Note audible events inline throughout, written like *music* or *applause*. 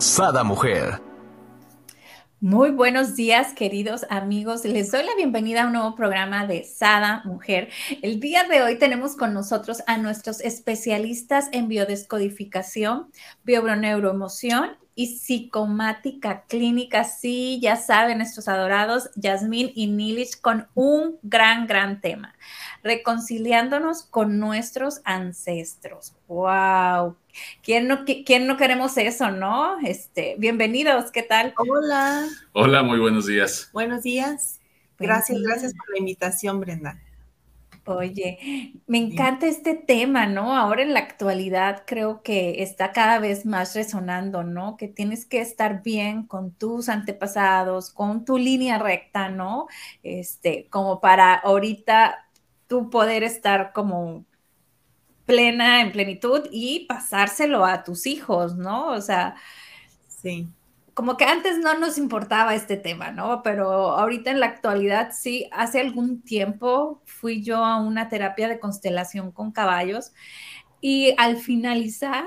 Sada Mujer. Muy buenos días, queridos amigos. Les doy la bienvenida a un nuevo programa de Sada Mujer. El día de hoy tenemos con nosotros a nuestros especialistas en biodescodificación, biobroneuroemoción y psicomática clínica. Sí, ya saben, estos adorados, Yasmín y Nilich, con un gran, gran tema, reconciliándonos con nuestros ancestros. ¡Wow! ¿Quién no, quién no queremos eso, no? Este, bienvenidos, ¿qué tal? Hola. Hola, muy buenos días. Buenos días. Gracias, gracias por la invitación, Brenda. Oye, me encanta este tema, ¿no? Ahora en la actualidad creo que está cada vez más resonando, ¿no? Que tienes que estar bien con tus antepasados, con tu línea recta, ¿no? Este, como para ahorita tú poder estar como plena, en plenitud y pasárselo a tus hijos, ¿no? O sea, sí. Como que antes no nos importaba este tema, ¿no? Pero ahorita en la actualidad sí, hace algún tiempo fui yo a una terapia de constelación con caballos y al finalizar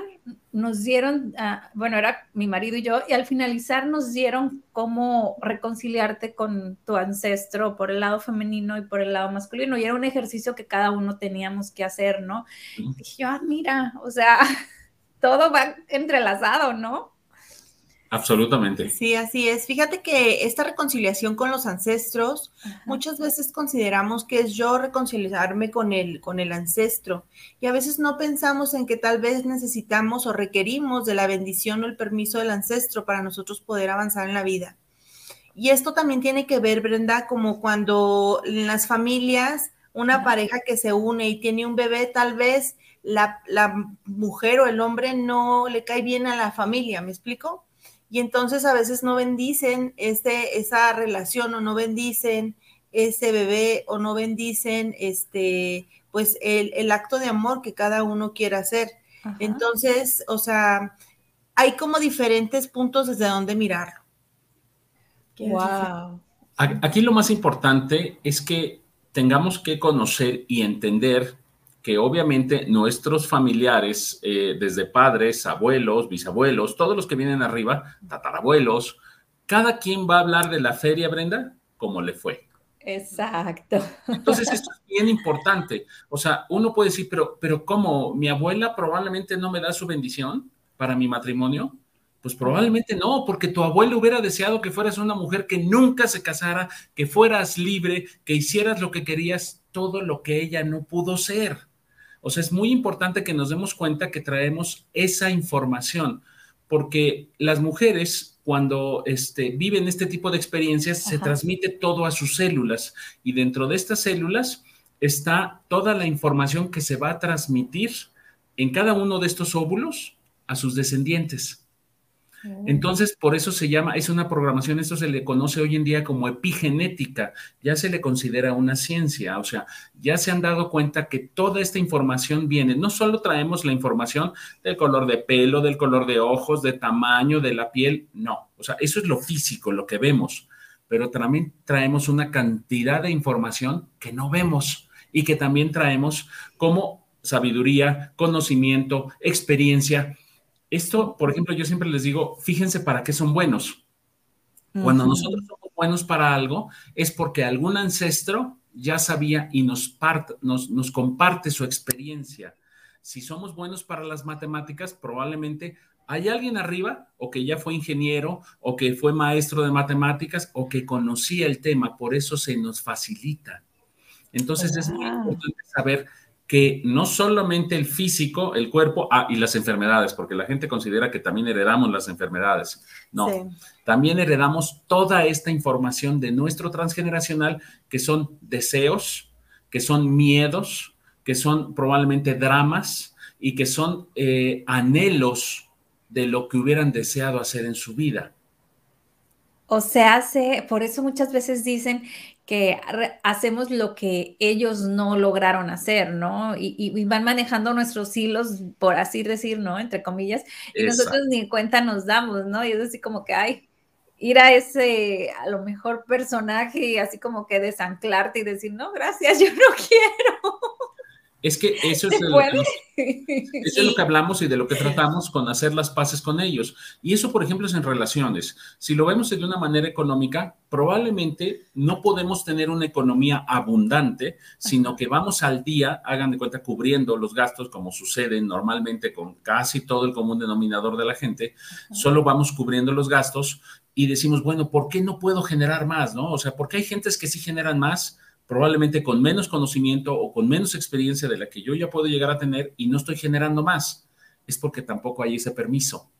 nos dieron, ah, bueno, era mi marido y yo, y al finalizar nos dieron cómo reconciliarte con tu ancestro por el lado femenino y por el lado masculino. Y era un ejercicio que cada uno teníamos que hacer, ¿no? Y dije yo, ah, mira, o sea, *laughs* todo va entrelazado, ¿no? Absolutamente. Sí, así es. Fíjate que esta reconciliación con los ancestros, muchas veces consideramos que es yo reconciliarme con el, con el ancestro y a veces no pensamos en que tal vez necesitamos o requerimos de la bendición o el permiso del ancestro para nosotros poder avanzar en la vida. Y esto también tiene que ver, Brenda, como cuando en las familias una pareja que se une y tiene un bebé, tal vez la, la mujer o el hombre no le cae bien a la familia, ¿me explico? Y entonces a veces no bendicen este, esa relación o no bendicen ese bebé o no bendicen este, pues el, acto de amor que cada uno quiera hacer. Entonces, o sea, hay como diferentes puntos desde donde mirarlo. Wow. Aquí lo más importante es que tengamos que conocer y entender que obviamente nuestros familiares, eh, desde padres, abuelos, bisabuelos, todos los que vienen arriba, tatarabuelos, cada quien va a hablar de la feria, Brenda, como le fue. Exacto. Entonces, esto *laughs* es bien importante. O sea, uno puede decir, pero, pero ¿cómo? ¿Mi abuela probablemente no me da su bendición para mi matrimonio? Pues probablemente no, porque tu abuelo hubiera deseado que fueras una mujer que nunca se casara, que fueras libre, que hicieras lo que querías, todo lo que ella no pudo ser. O sea, es muy importante que nos demos cuenta que traemos esa información, porque las mujeres cuando este, viven este tipo de experiencias se transmite todo a sus células y dentro de estas células está toda la información que se va a transmitir en cada uno de estos óvulos a sus descendientes. Entonces, por eso se llama, es una programación, esto se le conoce hoy en día como epigenética, ya se le considera una ciencia, o sea, ya se han dado cuenta que toda esta información viene, no solo traemos la información del color de pelo, del color de ojos, de tamaño, de la piel, no, o sea, eso es lo físico, lo que vemos, pero también traemos una cantidad de información que no vemos y que también traemos como sabiduría, conocimiento, experiencia, esto, por ejemplo, yo siempre les digo, fíjense para qué son buenos. Cuando nosotros somos buenos para algo, es porque algún ancestro ya sabía y nos, nos, nos comparte su experiencia. Si somos buenos para las matemáticas, probablemente hay alguien arriba o que ya fue ingeniero o que fue maestro de matemáticas o que conocía el tema, por eso se nos facilita. Entonces es muy importante saber que no solamente el físico, el cuerpo ah, y las enfermedades, porque la gente considera que también heredamos las enfermedades. No, también heredamos toda esta información de nuestro transgeneracional, que son deseos, que son miedos, que son probablemente dramas y que son eh, anhelos de lo que hubieran deseado hacer en su vida. O se hace, por eso muchas veces dicen que hacemos lo que ellos no lograron hacer, ¿no? Y, van manejando nuestros hilos, por así decir, ¿no? Entre comillas, y nosotros ni cuenta nos damos, ¿no? Y es así como que, ay, ir a ese, a lo mejor personaje y así como que desanclarte y decir, no, gracias, *laughs* yo no quiero. Es que eso es, *laughs* lo que, hablamos y de lo que tratamos con hacer las paces con ellos. Y eso, por ejemplo, es en relaciones. Si lo vemos de una manera económica, probablemente no podemos tener una economía abundante, sino que vamos al día, hagan de cuenta, cubriendo los gastos como sucede normalmente con casi todo el común denominador de la gente. Solo vamos cubriendo los gastos y decimos, bueno, ¿por qué no puedo generar más? ¿No? O sea, porque hay gentes que sí generan más probablemente con menos conocimiento o con menos experiencia de la que yo ya puedo llegar a tener y no estoy generando más, es porque tampoco hay ese permiso,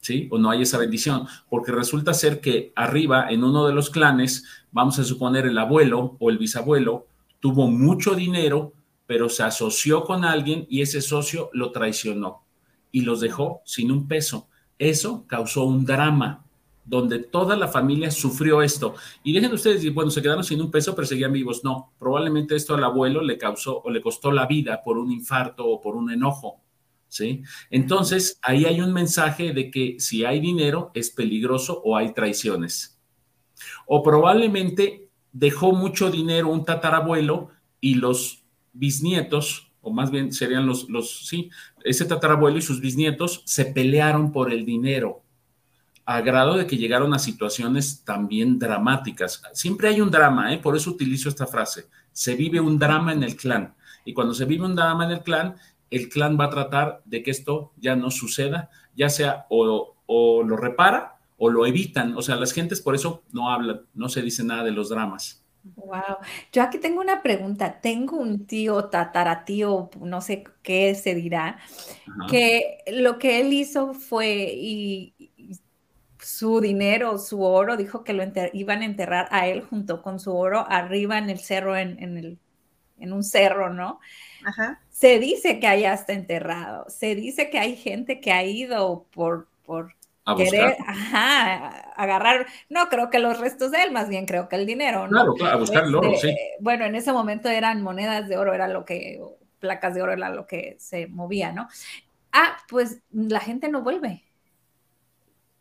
¿sí? O no hay esa bendición, porque resulta ser que arriba en uno de los clanes, vamos a suponer el abuelo o el bisabuelo, tuvo mucho dinero, pero se asoció con alguien y ese socio lo traicionó y los dejó sin un peso. Eso causó un drama donde toda la familia sufrió esto. Y dejen ustedes decir, bueno, se quedaron sin un peso, pero seguían vivos. No, probablemente esto al abuelo le causó o le costó la vida por un infarto o por un enojo. ¿Sí? Entonces, ahí hay un mensaje de que si hay dinero es peligroso o hay traiciones. O probablemente dejó mucho dinero un tatarabuelo y los bisnietos, o más bien serían los, los, sí, ese tatarabuelo y sus bisnietos se pelearon por el dinero a grado de que llegaron a situaciones también dramáticas. Siempre hay un drama, ¿eh? por eso utilizo esta frase. Se vive un drama en el clan. Y cuando se vive un drama en el clan, el clan va a tratar de que esto ya no suceda, ya sea o, o lo repara o lo evitan. O sea, las gentes por eso no hablan, no se dice nada de los dramas. Wow. Yo aquí tengo una pregunta. Tengo un tío, tataratío, no sé qué se dirá, que lo que él hizo fue, y, su dinero, su oro, dijo que lo iban a enterrar a él junto con su oro arriba en el cerro, en, el, en un cerro, ¿no? Ajá. Se dice que allá está enterrado, se dice que hay gente que ha ido por, por querer agarrar, no creo que los restos de él, más bien creo que el dinero, ¿no? Claro, claro, a buscar el oro, este, sí. Bueno, en ese momento eran monedas de oro, era lo que, placas de oro era lo que se movía, ¿no? Ah, pues la gente no vuelve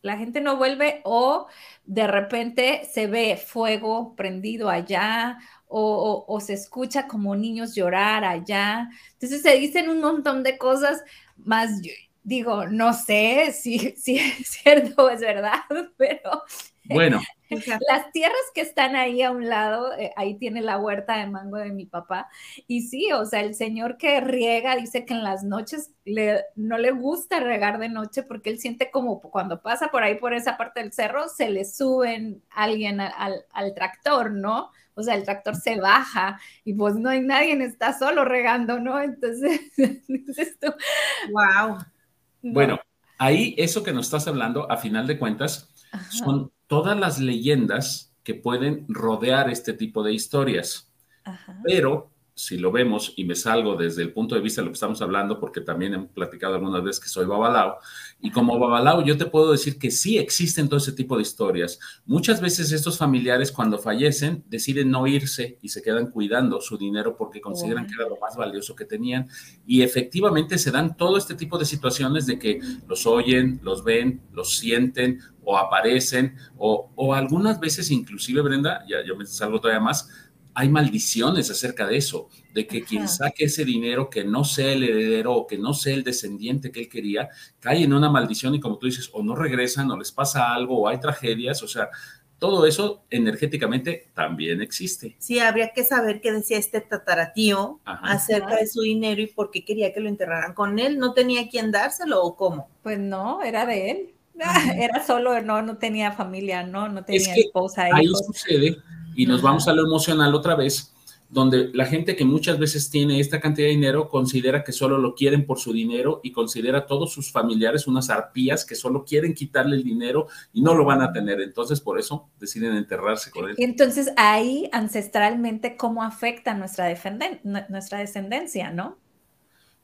la gente no vuelve o de repente se ve fuego prendido allá o, se escucha como niños llorar allá. Entonces se dicen un montón de cosas más, digo, no sé si, *laughs* si es cierto o es verdad, *laughs* pero bueno, *laughs* Las tierras que están ahí a un lado, eh, ahí tiene la huerta de mango de mi papá. Y sí, o sea, el señor que riega dice que en las noches le, no le gusta regar de noche porque él siente como cuando pasa por ahí, por esa parte del cerro, se le suben alguien al, tractor, ¿no? O sea, el tractor se baja y pues no hay nadie, está solo regando, ¿no? Entonces, *laughs* dices tú, wow. Bueno, ahí eso que nos estás hablando, a final de cuentas, son todas las leyendas que pueden rodear este tipo de historias. Pero si lo vemos y me salgo desde el punto de vista de lo que estamos hablando, porque también he platicado algunas veces que soy babalao, y como babalao yo te puedo decir que sí existen todo ese tipo de historias. Muchas veces estos familiares cuando fallecen deciden no irse y se quedan cuidando su dinero porque consideran que era lo más valioso que tenían y efectivamente se dan todo este tipo de situaciones de que los oyen, los ven, los sienten o aparecen o, o algunas veces inclusive, Brenda, ya yo me salgo todavía más, hay maldiciones acerca de eso, de que quien saque ese dinero que no sea el heredero o que no sea el descendiente que él quería, cae en una maldición y como tú dices, o no regresan o les pasa algo o hay tragedias, o sea, todo eso energéticamente también existe. Sí, habría que saber qué decía este tataratío acerca de su dinero y por qué quería que lo enterraran con él. ¿No tenía quien dárselo o cómo? Pues no, era de él. *laughs* Era solo, no, no tenía familia, no, no tenía esposa. Ahí sucede y nos vamos a lo emocional otra vez, donde la gente que muchas veces tiene esta cantidad de dinero considera que solo lo quieren por su dinero y considera a todos sus familiares unas arpías que solo quieren quitarle el dinero y no lo van a tener. Entonces, por eso deciden enterrarse con él. Y entonces ahí ancestralmente, ¿cómo afecta nuestra, nuestra descendencia, no?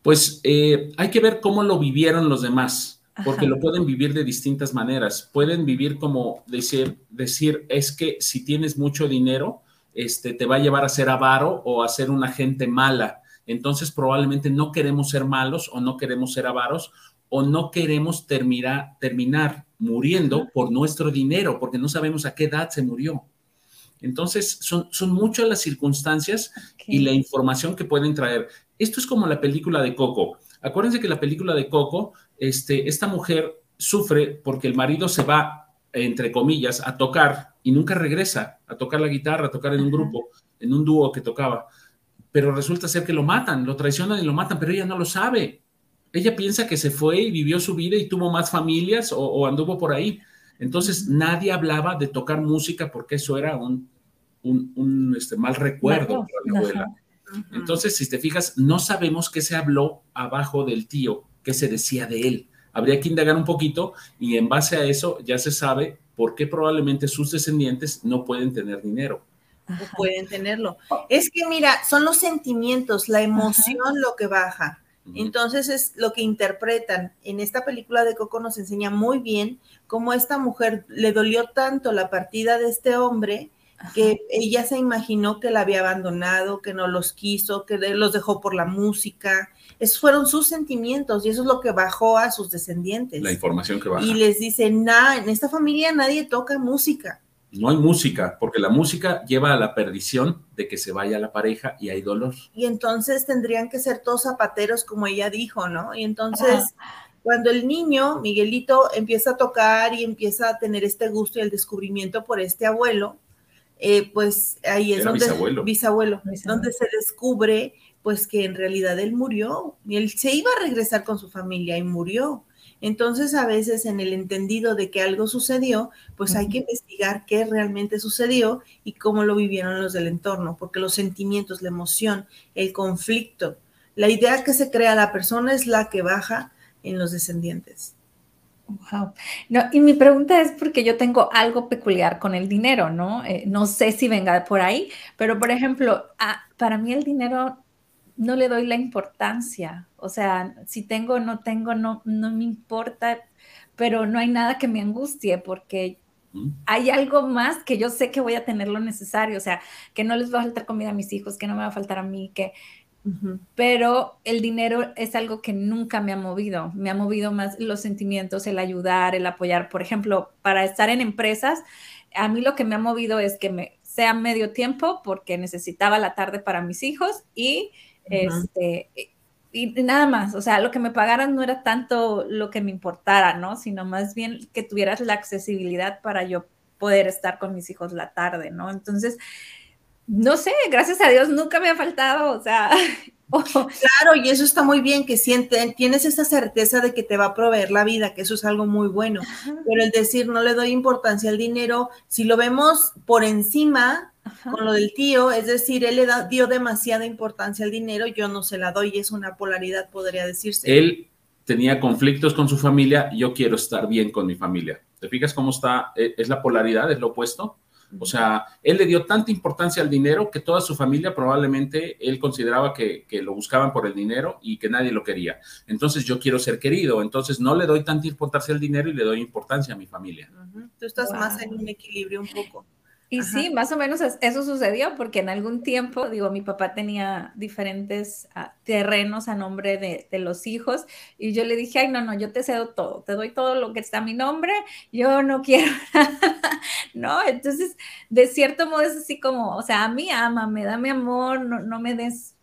Pues eh, hay que ver cómo lo vivieron los demás porque lo pueden vivir de distintas maneras. Pueden vivir como decir, decir, es que si tienes mucho dinero, este, te va a llevar a ser avaro o a ser una gente mala. Entonces probablemente no queremos ser malos o no queremos ser avaros o no queremos terminar, terminar muriendo por nuestro dinero, porque no sabemos a qué edad se murió. Entonces, son, son muchas las circunstancias y la información que pueden traer. Esto es como la película de Coco. Acuérdense que la película de Coco, este, esta mujer sufre porque el marido se va, entre comillas, a tocar y nunca regresa a tocar la guitarra, a tocar en un grupo, en un dúo que tocaba. Pero resulta ser que lo matan, lo traicionan y lo matan, pero ella no lo sabe. Ella piensa que se fue y vivió su vida y tuvo más familias o, anduvo por ahí. Entonces nadie hablaba de tocar música porque eso era un, un, este, mal recuerdo para la abuela. Entonces, si te fijas, no sabemos qué se habló abajo del tío, qué se decía de él. Habría que indagar un poquito y en base a eso ya se sabe por qué probablemente sus descendientes no pueden tener dinero. No pueden tenerlo. Es que mira, son los sentimientos, la emoción lo que baja. Entonces es lo que interpretan. En esta película de Coco nos enseña muy bien cómo esta mujer le dolió tanto la partida de este hombre que ella se imaginó que la había abandonado, que no los quiso, que los dejó por la música. Esos fueron sus sentimientos y eso es lo que bajó a sus descendientes. La información que baja. Y les dice, nada, en esta familia nadie toca música. No hay música, porque la música lleva a la perdición de que se vaya la pareja y hay dolor. Y entonces tendrían que ser todos zapateros, como ella dijo, ¿no? Y entonces, cuando el niño, Miguelito, empieza a tocar y empieza a tener este gusto y el descubrimiento por este abuelo, eh, pues ahí es donde bisabuelo. donde se descubre pues que en realidad él murió y él se iba a regresar con su familia y murió. Entonces a veces en el entendido de que algo sucedió, pues hay que investigar qué realmente sucedió y cómo lo vivieron los del entorno, porque los sentimientos, la emoción, el conflicto, la idea que se crea la persona es la que baja en los descendientes. Wow. No, y mi pregunta es porque yo tengo algo peculiar con el dinero, ¿no? Eh, no sé si venga por ahí, pero por ejemplo, para mí el dinero no le doy la importancia. O sea, si tengo o no tengo, no, no me importa, pero no hay nada que me angustie porque mm. hay algo más que yo sé que voy a tener lo necesario. O sea, que no les va a faltar comida a mis hijos, que no me va a faltar a mí, que pero el dinero es algo que nunca me ha movido. Me ha movido más los sentimientos, el ayudar, el apoyar. Por ejemplo, para estar en empresas, a mí lo que me ha movido es que me sea medio tiempo porque necesitaba la tarde para mis hijos y este y nada más, o sea, lo que me pagaran no era tanto lo que me importara, ¿no? Sino más bien que tuvieras la accesibilidad para yo poder estar con mis hijos la tarde, ¿no? Entonces, no sé, gracias a Dios nunca me ha faltado, o sea. *laughs* Claro, y eso está muy bien, que sienten, tienes esa certeza de que te va a proveer la vida, que eso es algo muy bueno. Pero el decir no le doy importancia al dinero, si lo vemos por encima con lo del tío, es decir, él le dio demasiada importancia al dinero, yo no se la doy, es una polaridad, podría decirse. Él tenía conflictos con su familia, yo quiero estar bien con mi familia. ¿Te fijas cómo está? E, es la polaridad, es lo opuesto. O sea, él le dio tanta importancia al dinero que toda su familia probablemente él consideraba que, lo buscaban por el dinero y que nadie lo quería. Entonces yo quiero ser querido, entonces no le doy tanta importancia al dinero y le doy importancia a mi familia. Tú estás más en un equilibrio un poco. Y sí, más o menos eso sucedió porque en algún tiempo, digo, mi papá tenía diferentes ah, terrenos a nombre de, de, los hijos y yo le dije, ay, no, no, yo te cedo todo, te doy todo lo que está a mi nombre, yo no quiero *laughs* ¿no? Entonces, de cierto modo es así como, o sea, a mí me dame amor, no, no me des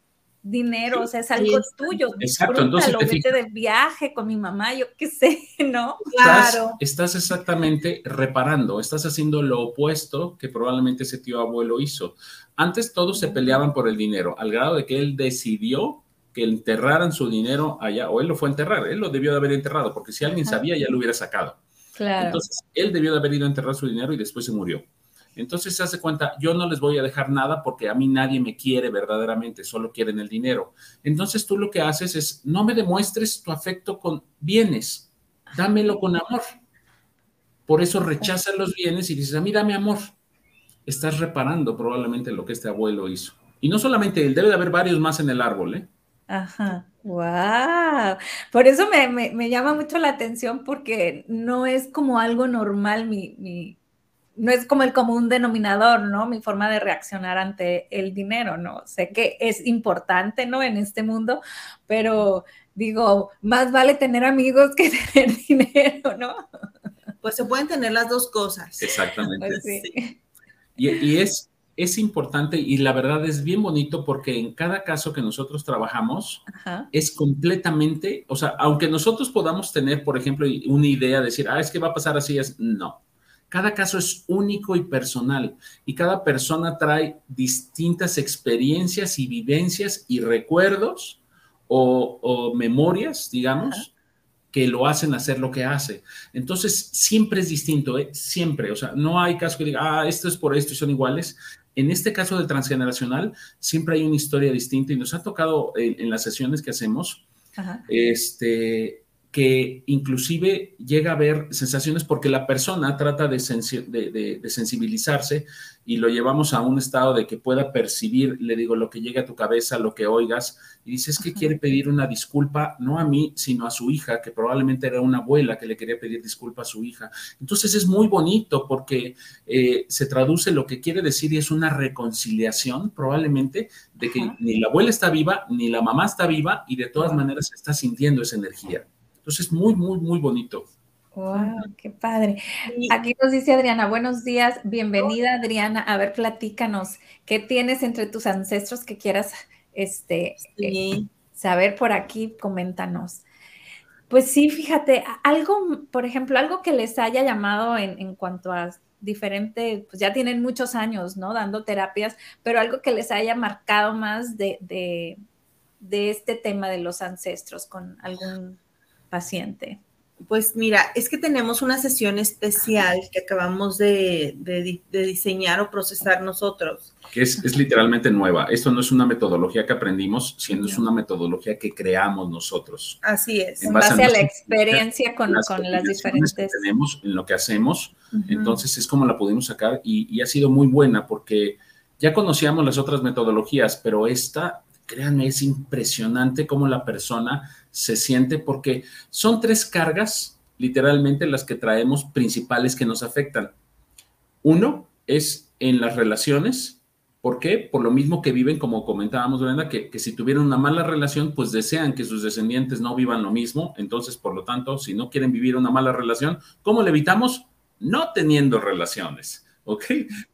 dinero, o sea, es algo tuyo. Exacto, entonces te vete de viaje con mi mamá, yo qué sé, *laughs* ¿no? Claro. Estás, exactamente reparando, estás haciendo lo opuesto que probablemente ese tío abuelo hizo. Antes todos se peleaban por el dinero, al grado de que él decidió que enterraran su dinero allá, o él lo fue a enterrar, él lo debió de haber enterrado, porque si alguien sabía ya lo hubiera sacado. Claro. Entonces, él debió de haber ido a enterrar su dinero y después se murió. Entonces se hace cuenta, yo no les voy a dejar nada porque a mí nadie me quiere verdaderamente, solo quieren el dinero. Entonces tú lo que haces es, no me demuestres tu afecto con bienes, dámelo con amor. Por eso rechazan los bienes y dices, a mí dame amor. Estás reparando probablemente lo que este abuelo hizo. Y no solamente él, debe de haber varios más en el árbol, ¿eh? Ajá. Wow, por eso me, llama mucho la atención porque no es como algo normal mi, no es como el común denominador, ¿no? Mi forma de reaccionar ante el dinero, ¿no? Sé que es importante, ¿no? En este mundo, pero digo, más vale tener amigos que *laughs* tener dinero, ¿no? Pues se pueden tener las dos cosas. Exactamente. Pues y, es, es importante y la verdad es bien bonito porque en cada caso que nosotros trabajamos es completamente, o sea, aunque nosotros podamos tener, por ejemplo, una idea, de decir, ah, es que va a pasar así, es no. Cada caso es único y personal y cada persona trae distintas experiencias y vivencias y recuerdos o, memorias, digamos, que lo hacen hacer lo que hace. Entonces, siempre es distinto, ¿eh? siempre. O sea, no hay caso que diga, ah, esto es por esto y son iguales. En este caso de transgeneracional, siempre hay una historia distinta y nos ha tocado en, las sesiones que hacemos, este, que inclusive llega a haber sensaciones porque la persona trata de, sensibilizarse y lo llevamos a un estado de que pueda percibir, le digo, lo que llegue a tu cabeza, lo que oigas, y dices que quiere pedir una disculpa, no a mí, sino a su hija, que probablemente era una abuela que le quería pedir disculpa a su hija. Entonces es muy bonito porque eh, se traduce lo que quiere decir y es una reconciliación probablemente de que ni la abuela está viva, ni la mamá está viva y de todas maneras se está sintiendo esa energía. Entonces es muy, muy, muy bonito. Wow, qué padre. Aquí nos dice Adriana, buenos días, bienvenida Adriana. A ver, platícanos, ¿qué tienes entre tus ancestros que quieras este, eh, saber por aquí? Coméntanos. Pues sí, fíjate, algo, por ejemplo, algo que les haya llamado en, cuanto a diferente, pues ya tienen muchos años, ¿no? Dando terapias, pero algo que les haya marcado más de, de, de este tema de los ancestros con algún paciente? Pues mira, es que tenemos una sesión especial que acabamos de, diseñar o procesar nosotros. Que es, literalmente nueva. Esto no es una metodología que aprendimos, sino es una metodología que creamos nosotros. Así es. En base, a, la experiencia con las, diferentes. Que tenemos en lo que hacemos. Entonces es como la pudimos sacar y ha sido muy buena porque ya conocíamos las otras metodologías, pero esta créanme, es impresionante cómo la persona se siente porque son tres cargas, literalmente, las que traemos principales que nos afectan. Uno es en las relaciones. ¿Por qué? Por lo mismo que viven, como comentábamos, Brenda, que, que, si tuvieran una mala relación, pues desean que sus descendientes no vivan lo mismo. Entonces, por lo tanto, si no quieren vivir una mala relación, ¿cómo le evitamos? No teniendo relaciones. ¿ok?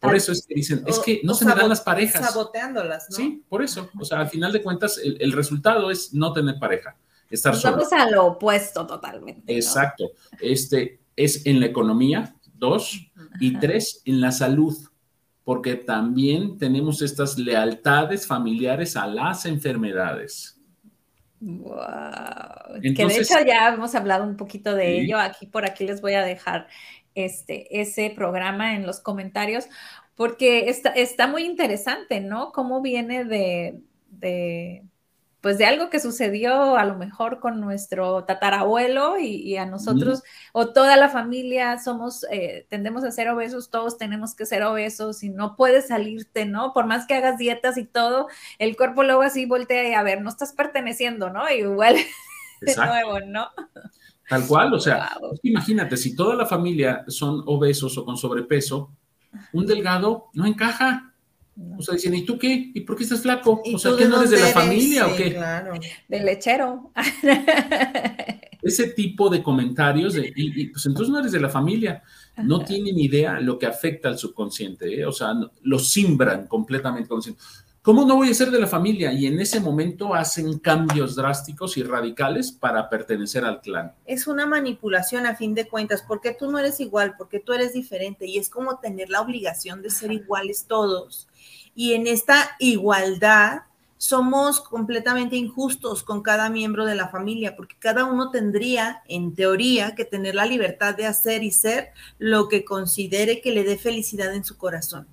Por eso es que dicen, es que no se me dan las parejas. Saboteándolas, ¿no? Sí, por eso. O sea, al *laughs* final de cuentas, el, resultado es no tener pareja, estar solo. Vamos a lo opuesto totalmente. Exacto. Este es en la economía, dos, y tres, en la salud, porque también tenemos estas lealtades familiares a las enfermedades. Wow. que de hecho ya hemos hablado un poquito de ello. Aquí por aquí les voy a dejar este, ese programa en los comentarios, porque está, está muy interesante, ¿no? Cómo viene de, de, pues de algo que sucedió a lo mejor con nuestro tatarabuelo y, a nosotros o toda la familia somos, eh, tendemos a ser obesos, todos tenemos que ser obesos y no puedes salirte, ¿no? Por más que hagas dietas y todo, el cuerpo luego así voltea y a ver, no estás perteneciendo, ¿no? Igual *laughs* de nuevo, ¿no? Tal cual, o sea, imagínate, si toda la familia son obesos o con sobrepeso, un delgado no encaja. O sea, dicen, ¿y tú qué? ¿Y por qué estás flaco? O sea, ¿qué no eres de la familia o qué? Claro. Del lechero. *laughs* Ese tipo de comentarios, y, pues entonces no eres de la familia. No tienen idea lo que afecta al subconsciente, ¿eh? o sea, lo simbran completamente. ¿Cómo no voy a ser de la familia? Y en ese momento hacen cambios drásticos y radicales para pertenecer al clan. Es una manipulación a fin de cuentas, porque tú no eres igual, porque tú eres diferente y es como tener la obligación de ser iguales todos. Y en esta igualdad somos completamente injustos con cada miembro de la familia, porque cada uno tendría, en teoría, que tener la libertad de hacer y ser lo que considere que le dé felicidad en su corazón.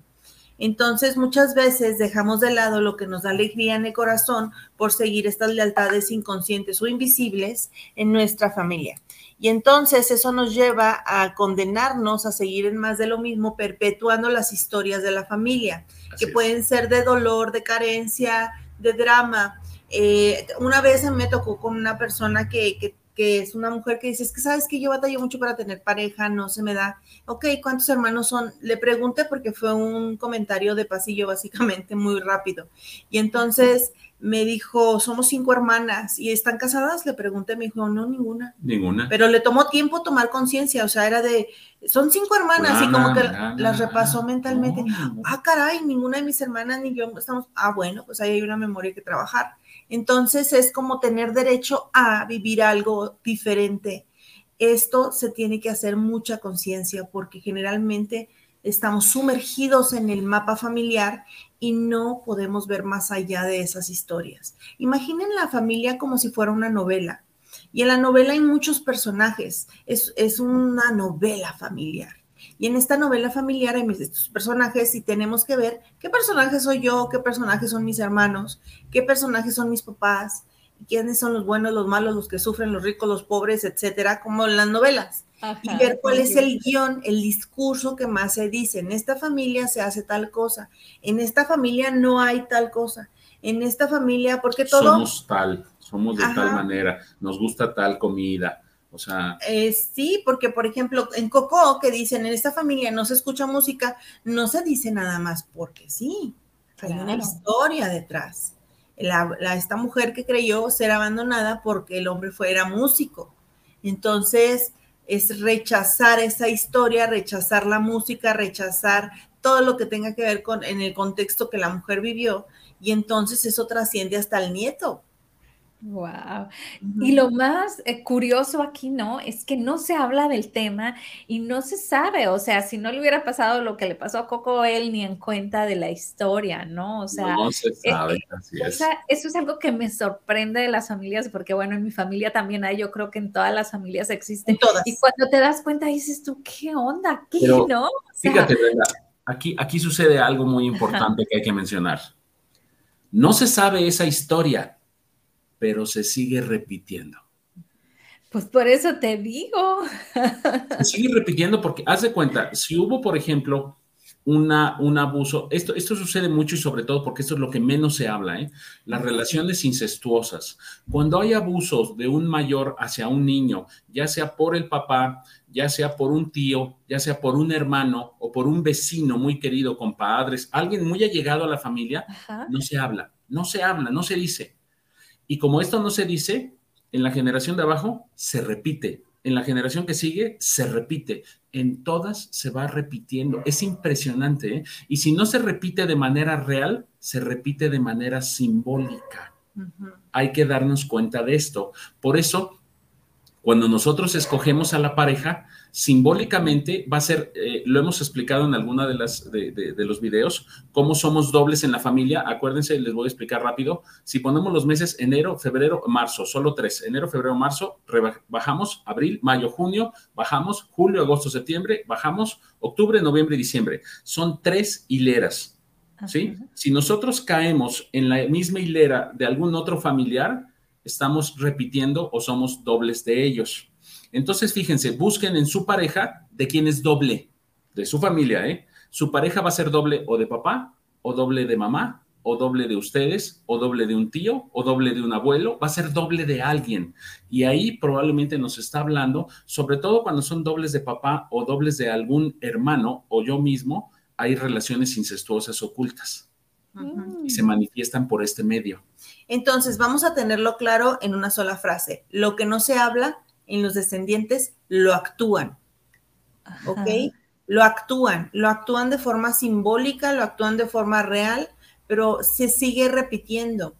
Entonces, muchas veces dejamos de lado lo que nos da alegría en el corazón por seguir estas lealtades inconscientes o invisibles en nuestra familia. Y entonces eso nos lleva a condenarnos a seguir en más de lo mismo, perpetuando las historias de la familia, que pueden ser de dolor, de carencia, de drama. Eh, una vez me tocó con una persona que, que, que, es una mujer que dice, es que sabes que yo batallo mucho para tener pareja, no se me da. Ok, ¿cuántos hermanos son? Le pregunté porque fue un comentario de pasillo básicamente *laughs* muy rápido. Y entonces me dijo, somos cinco hermanas y están casadas. Le pregunté, me dijo, no, ninguna. Ninguna. Pero le tomó tiempo tomar conciencia, o sea, era de, son cinco hermanas y como que las repasó mentalmente. Ah, caray, ninguna de mis hermanas ni yo estamos, ah, bueno, pues ahí hay una memoria que trabajar. Entonces es como tener derecho a vivir algo diferente. Esto se tiene que hacer mucha conciencia porque generalmente estamos sumergidos en el mapa familiar y no podemos ver más allá de esas historias. Imaginen la familia como si fuera una novela. Y en la novela hay muchos personajes, es, es una novela familiar. Y en esta novela familiar hay estos personajes y tenemos que ver qué personajes soy yo, qué personajes son mis hermanos, qué personajes son mis papás, quiénes son los buenos, los malos, los que sufren, los ricos, los pobres, etcétera, como en las novelas y ver cuál es el guion, el discurso que más se dice. En esta familia se hace tal cosa, en esta familia no hay tal cosa, en esta familia, porque todo... Somos tal, somos de tal manera, nos gusta tal comida. O sea. Eh, sí, porque por ejemplo, en Coco, que dicen en esta familia no se escucha música, no se dice nada más porque sí. Hay una historia detrás. La, esta mujer que creyó ser abandonada porque el hombre fuera músico. Entonces, es rechazar esa historia, rechazar la música, rechazar todo lo que tenga que ver con en el contexto que la mujer vivió y entonces eso trasciende hasta el nieto. Wow. Y lo más eh, curioso aquí, ¿no? Es que no se habla del tema y no se sabe, o sea, si no le hubiera pasado lo que le pasó a Coco, él ni en cuenta de la historia, ¿no? O sea, no se sabe, eh, así es. eso es algo que me sorprende de las familias, porque bueno, en mi familia también hay, yo creo que en todas las familias existen. Todas. Y cuando te das cuenta dices tú, ¿qué onda? ¿Qué, no? fíjate, Brenda, aquí, aquí sucede algo muy importante que hay que mencionar. No se sabe esa historia pero se sigue repitiendo. Pues por eso te digo. Se sigue repitiendo porque, haz de cuenta, si hubo, por ejemplo, una, un abuso, esto, esto sucede mucho y sobre todo porque esto es lo que menos se habla, ¿eh? las relaciones incestuosas. Cuando hay abusos de un mayor hacia un niño, ya sea por el papá, ya sea por un tío, ya sea por un hermano o por un vecino muy querido, con padres, alguien muy allegado a la familia, no se habla, no se habla, no se dice. Y como esto no se dice, en la generación de abajo se repite, en la generación que sigue se repite, en todas se va repitiendo. Es impresionante. ¿eh? Y si no se repite de manera real, se repite de manera simbólica. Hay que darnos cuenta de esto. Por eso, cuando nosotros escogemos a la pareja, simbólicamente va a ser, eh, lo hemos explicado en alguna de las de, los videos, cómo somos dobles en la familia. Acuérdense, les voy a explicar rápido. Si ponemos los meses enero, febrero, marzo, solo tres, enero, febrero, marzo, bajamos, abril, mayo, junio, bajamos, julio, agosto, septiembre, bajamos, octubre, noviembre y diciembre. Son tres hileras. ¿sí? Si nosotros caemos en la misma hilera de algún otro familiar, estamos repitiendo o somos dobles de ellos. Entonces, fíjense, busquen en su pareja de quién es doble, de su familia, ¿eh? Su pareja va a ser doble o de papá, o doble de mamá, o doble de ustedes, o doble de un tío, o doble de un abuelo, va a ser doble de alguien. Y ahí probablemente nos está hablando, sobre todo cuando son dobles de papá o dobles de algún hermano o yo mismo, hay relaciones incestuosas ocultas y se manifiestan por este medio. Entonces, vamos a tenerlo claro en una sola frase. Lo que no se habla en los descendientes lo actúan. ¿Ok? Lo actúan, lo actúan de forma simbólica, lo actúan de forma real, pero se sigue repitiendo.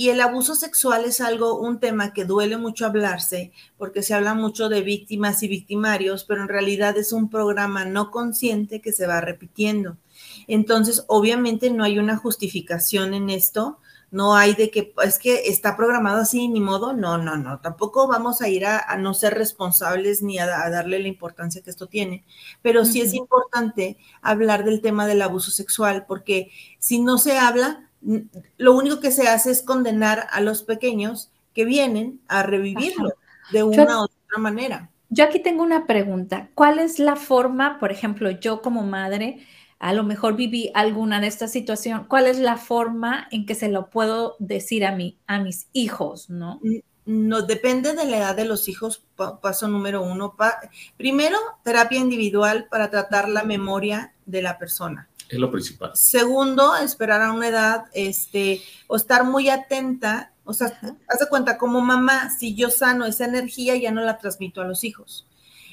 Y el abuso sexual es algo, un tema que duele mucho hablarse, porque se habla mucho de víctimas y victimarios, pero en realidad es un programa no consciente que se va repitiendo. Entonces, obviamente no hay una justificación en esto, no hay de que es que está programado así, ni modo, no, no, no, tampoco vamos a ir a, no ser responsables ni a, darle la importancia que esto tiene, pero sí es importante hablar del tema del abuso sexual, porque si no se habla, lo único que se hace es condenar a los pequeños que vienen a revivirlo de una u otra manera. Yo aquí tengo una pregunta, ¿cuál es la forma, por ejemplo, yo como madre, a lo mejor viví alguna de estas situaciones, ¿cuál es la forma en que se lo puedo decir a, mí, a mis hijos, no? No, depende de la edad de los hijos, paso número uno. primero, terapia individual para tratar la memoria de la persona. Es lo principal. Segundo, esperar a una edad, este, o estar muy atenta, o sea, haz de cuenta, como mamá, si yo sano esa energía, ya no la transmito a los hijos.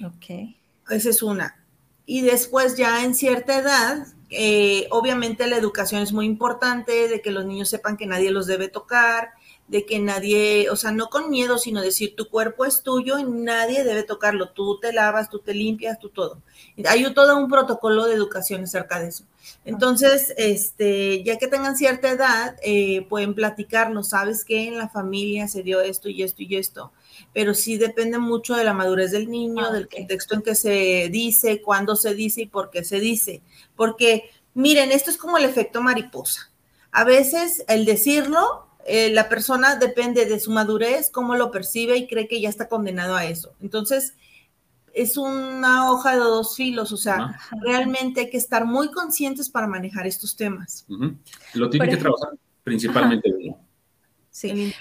Ok. Esa es una. Y después ya en cierta edad, eh, obviamente la educación es muy importante, de que los niños sepan que nadie los debe tocar, de que nadie, o sea, no con miedo, sino decir tu cuerpo es tuyo y nadie debe tocarlo. Tú te lavas, tú te limpias, tú todo. Hay todo un protocolo de educación acerca de eso. Entonces, este, ya que tengan cierta edad, eh, pueden platicarlo. Sabes que en la familia se dio esto y esto y esto, pero sí depende mucho de la madurez del niño, ah, del contexto en que se dice, cuándo se dice y por qué se dice. Porque, miren, esto es como el efecto mariposa. A veces el decirlo eh, la persona depende de su madurez, cómo lo percibe y cree que ya está condenado a eso. Entonces, es una hoja de dos filos, o sea, realmente hay que estar muy conscientes para manejar estos temas. Lo tiene que trabajar principalmente Sí.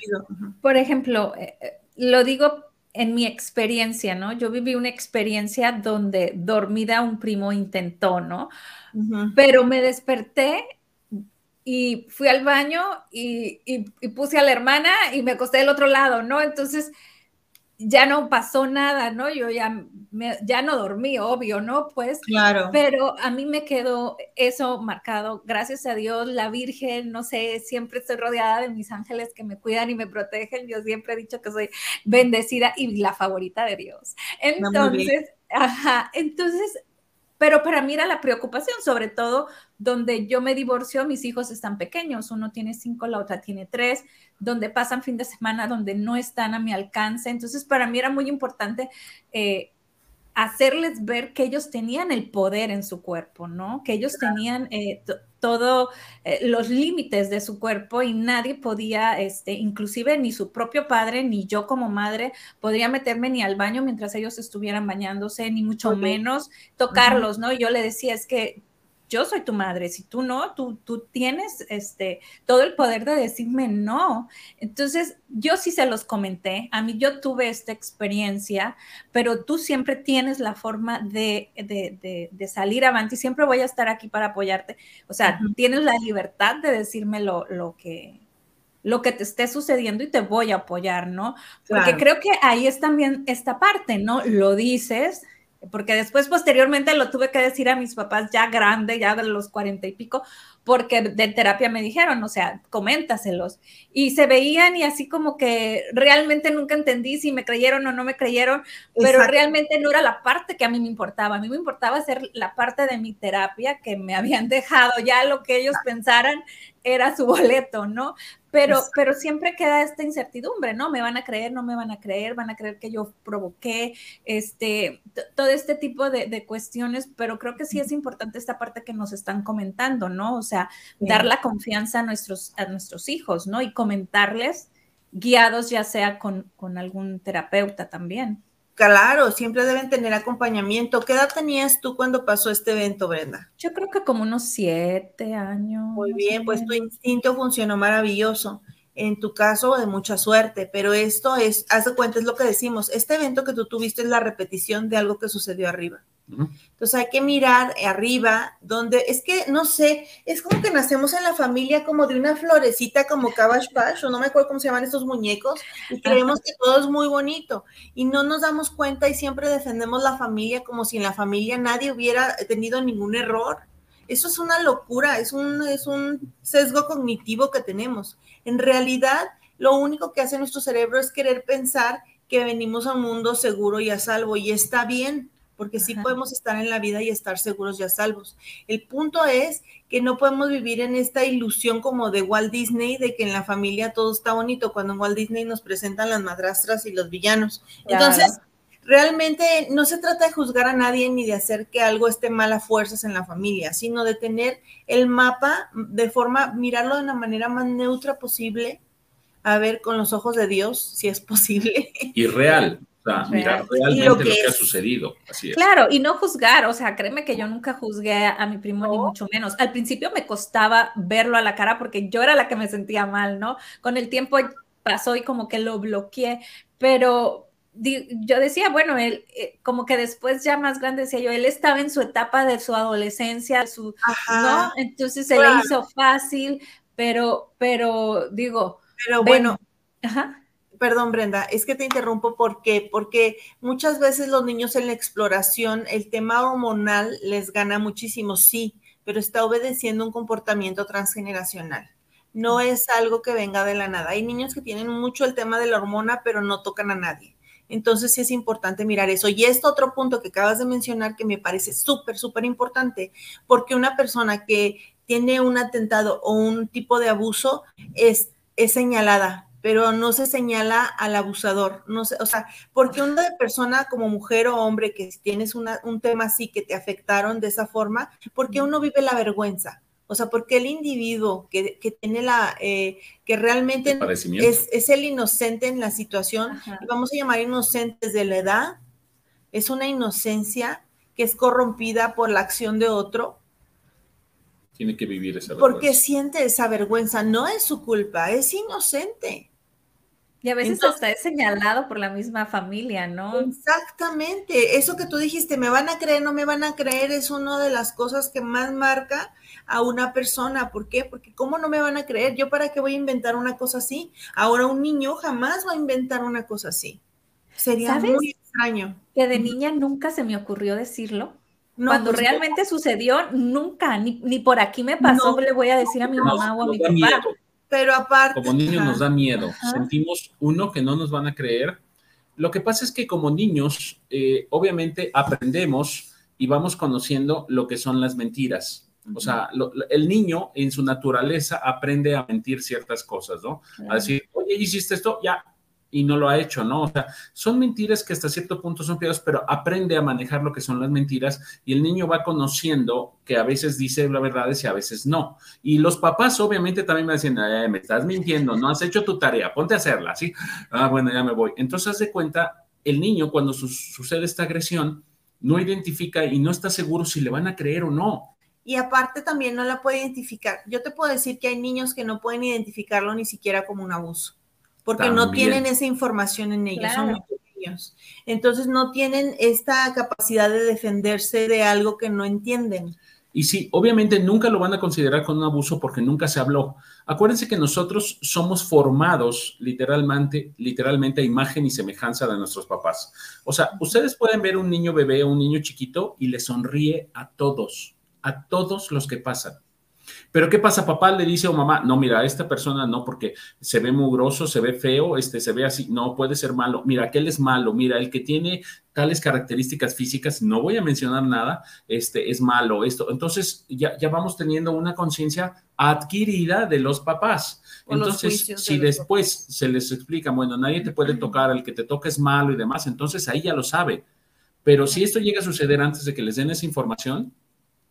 Por ejemplo, eh, eh, lo digo en mi experiencia, ¿no? Yo viví una experiencia donde dormida un primo intentó, ¿no? Pero me desperté y fui al baño y, puse a la hermana y me acosté del otro lado, ¿no? Entonces ya no pasó nada, ¿no? Yo ya, ya no dormí, obvio, ¿no? Pues, claro. Pero a mí me quedó eso marcado. Gracias a Dios, la Virgen, no sé, siempre estoy rodeada de mis ángeles que me cuidan y me protegen. Yo siempre he dicho que soy bendecida y la favorita de Dios. Entonces, ajá, entonces pero para mí era la preocupación, sobre todo donde yo me divorcio, mis hijos están pequeños, uno tiene cinco, la otra tiene tres, donde pasan fin de semana, donde no están a mi alcance. Entonces, para mí era muy importante eh, hacerles ver que ellos tenían el poder en su cuerpo, ¿no? Que ellos tenían eh, todos eh, los límites de su cuerpo y nadie podía, este, inclusive ni su propio padre, ni yo como madre, podría meterme ni al baño mientras ellos estuvieran bañándose, ni mucho menos tocarlos, ¿no? Yo le decía, es que yo soy tu madre, si tú no, tú, tú tienes este, todo el poder de decirme no. Entonces, yo sí se los comenté, a mí yo tuve esta experiencia, pero tú siempre tienes la forma de, de, de, salir avante y siempre voy a estar aquí para apoyarte. O sea, tienes la libertad de decirme lo, lo que lo que te esté sucediendo y te voy a apoyar, ¿no? Porque creo que ahí es también esta parte, ¿no? Lo dices, porque después posteriormente lo tuve que decir a mis papás ya grande, ya de los cuarenta y pico, porque de terapia me dijeron, o sea, coméntaselos. Y se veían y así como que realmente nunca entendí si me creyeron o no me creyeron, pero realmente no era la parte que a mí me importaba. A mí me importaba ser la parte de mi terapia que me habían *laughs* dejado, ya lo que ellos pensaran era su boleto, ¿no? Pero, pero siempre queda esta incertidumbre, ¿no? ¿Me van a creer, no me van a creer? ¿Van a creer que yo provoqué este, todo este tipo de, cuestiones? Pero creo que sí es importante esta parte que nos están comentando, ¿no? O sea, dar la confianza a nuestros, a nuestros hijos, ¿no? Y comentarles guiados ya sea con, con algún terapeuta también. Claro, siempre deben tener acompañamiento. ¿Qué edad tenías tú cuando pasó este evento, Brenda? Yo creo que como unos siete años. Muy bien, pues tu instinto funcionó maravilloso. En tu caso, de mucha suerte, pero esto es, haz de cuenta, es lo que decimos. Este evento que tú tuviste es la repetición de algo que sucedió arriba. Entonces hay que mirar arriba, donde es que no sé, es como que nacemos en la familia como de una florecita como Cabbage Patch, o no me acuerdo cómo se llaman estos muñecos, y creemos que todo es muy bonito y no nos damos cuenta y siempre defendemos la familia como si en la familia nadie hubiera tenido ningún error. Eso es una locura, es un, es un sesgo cognitivo que tenemos. En realidad, lo único que hace nuestro cerebro es querer pensar que venimos a un mundo seguro y a salvo, y está bien, porque sí podemos estar en la vida y estar seguros y a salvos. El punto es que no podemos vivir en esta ilusión como de Walt Disney, de que en la familia todo está bonito, cuando en Walt Disney nos presentan las madrastras y los villanos. Entonces, realmente no se trata de juzgar a nadie ni de hacer que algo esté mal a fuerzas en la familia, sino de tener el mapa de forma, mirarlo de una manera más neutra posible, a ver con los ojos de Dios si es *laughs* posible. Y real mirar realmente lo que, ha sucedido. Así es. Claro, y no juzgar, o sea, créeme que yo nunca juzgué a mi primo, ni mucho menos. Al principio me costaba verlo a la cara porque yo era la que me sentía mal, ¿no? Con el tiempo pasó y como que lo bloqueé, pero yo decía, bueno, él, eh, como que después ya más grande decía yo, él estaba en su etapa de su adolescencia, su, ¿no? Entonces se le hizo fácil, pero, pero digo, pero bueno, ajá perdón Brenda, es que te interrumpo ¿por qué? porque muchas veces los niños en la exploración, el tema hormonal les gana muchísimo, sí, pero está obedeciendo un comportamiento transgeneracional. No es algo que venga de la nada. Hay niños que tienen mucho el tema de la hormona, pero no tocan a nadie. Entonces sí es importante mirar eso. Y este otro punto que acabas de mencionar que me parece súper, súper importante, porque una persona que tiene un atentado o un tipo de abuso es, es señalada pero no se señala al abusador. No sé, o sea, porque una persona como mujer o hombre que tienes un tema así que te afectaron de esa forma, porque uno vive la vergüenza. O sea, porque el individuo que, tiene la, eh, que realmente es, es, el inocente en la situación, vamos a llamar inocentes de la edad, es una inocencia que es corrompida por la acción de otro, tiene que vivir esa vergüenza. Porque siente esa vergüenza, no es su culpa, es inocente. Y a veces hasta es señalado por la misma familia, ¿no? Exactamente. Eso que tú dijiste, me van a creer, no me van a creer, es una de las cosas que más marca a una persona. ¿Por qué? Porque ¿cómo no me van a creer? ¿Yo para qué voy a inventar una cosa así? Ahora un niño jamás va a inventar una cosa así. Sería muy extraño. Que de niña nunca se me ocurrió decirlo. Cuando pues, realmente sucedió, nunca, ni, por aquí me pasó, le voy a decir a mi mamá o a mi papá. Pero aparte. Como niños nos da miedo. Sentimos, uno, que no nos van a creer. Lo que pasa es que como niños, eh, obviamente aprendemos y vamos conociendo lo que son las mentiras. O sea, el niño en su naturaleza aprende a mentir ciertas cosas, ¿no? A decir, oye, hiciste esto, ya, y no lo ha hecho, ¿no? O sea, son mentiras que hasta cierto punto son peores, pero aprende a manejar lo que son las mentiras y el niño va conociendo que a veces dice la verdad y a veces no. Y los papás obviamente también me dicen, eh, me estás mintiendo, no has hecho tu tarea, ponte a hacerla, ¿sí? Ah, bueno, ya me voy. Entonces, haz de cuenta, el niño cuando sucede esta agresión, no identifica y no está seguro si le van a creer o no. Y aparte también no la puede identificar. Yo te puedo decir que hay niños que no pueden identificarlo ni siquiera como un abuso porque no tienen esa información en ellos, son muy pequeños. Entonces no tienen esta capacidad de defenderse de algo que no entienden. Y sí, obviamente nunca lo van a considerar como un abuso porque nunca se habló. Acuérdense que nosotros somos formados literalmente, literalmente a imagen y semejanza de nuestros papás. O sea, ustedes pueden ver un niño bebé o un niño chiquito y le sonríe a todos, a todos los que pasan. Pero ¿qué pasa? Papá le dice o mamá, no, mira, esta persona no, porque se ve mugroso, se ve feo, este, se ve así, no, puede ser malo. Mira, aquel es malo, mira, el que tiene tales características físicas, no voy a mencionar nada, este, es malo, esto. Entonces, ya, ya vamos teniendo una conciencia adquirida de los papás. Entonces, si después se les explica, bueno, nadie te puede tocar, el que te toca es malo y demás, entonces ahí ya lo sabe. Pero si esto llega a suceder antes de que les den esa información,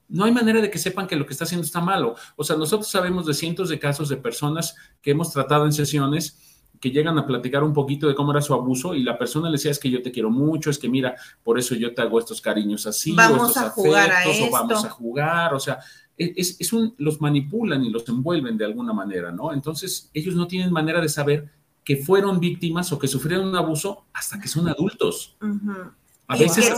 no hay manera de que sepan que lo que está haciendo está malo. O sea, nosotros sabemos de cientos de casos de personas que hemos tratado en sesiones que llegan a platicar un poquito de cómo era su abuso y la persona le decía es que yo te quiero mucho, es que mira, por eso yo te hago estos cariños así, vamos o estos a jugar o vamos a jugar, o sea, es, es un, los manipulan y los envuelven de alguna manera, ¿no? Entonces, ellos no tienen manera de saber que fueron víctimas o que sufrieron un abuso hasta que son adultos. A veces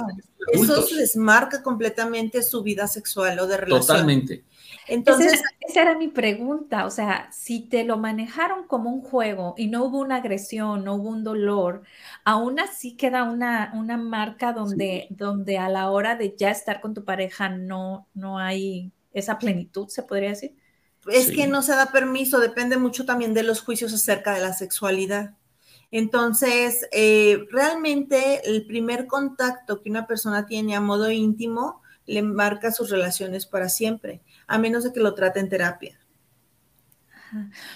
eso les marca completamente su vida sexual o de relación. Totalmente. Entonces, esa, era mi pregunta, o sea, si te lo manejaron como un juego y no hubo una agresión, no hubo un dolor, aún así queda una, una marca donde, donde a la hora de ya estar con tu pareja no, no hay esa plenitud, se podría decir. Es que no se da permiso, depende mucho también de los juicios acerca de la sexualidad. Entonces, eh, realmente el primer contacto que una persona tiene a modo íntimo le marca sus relaciones para siempre, a menos de que lo trate en terapia.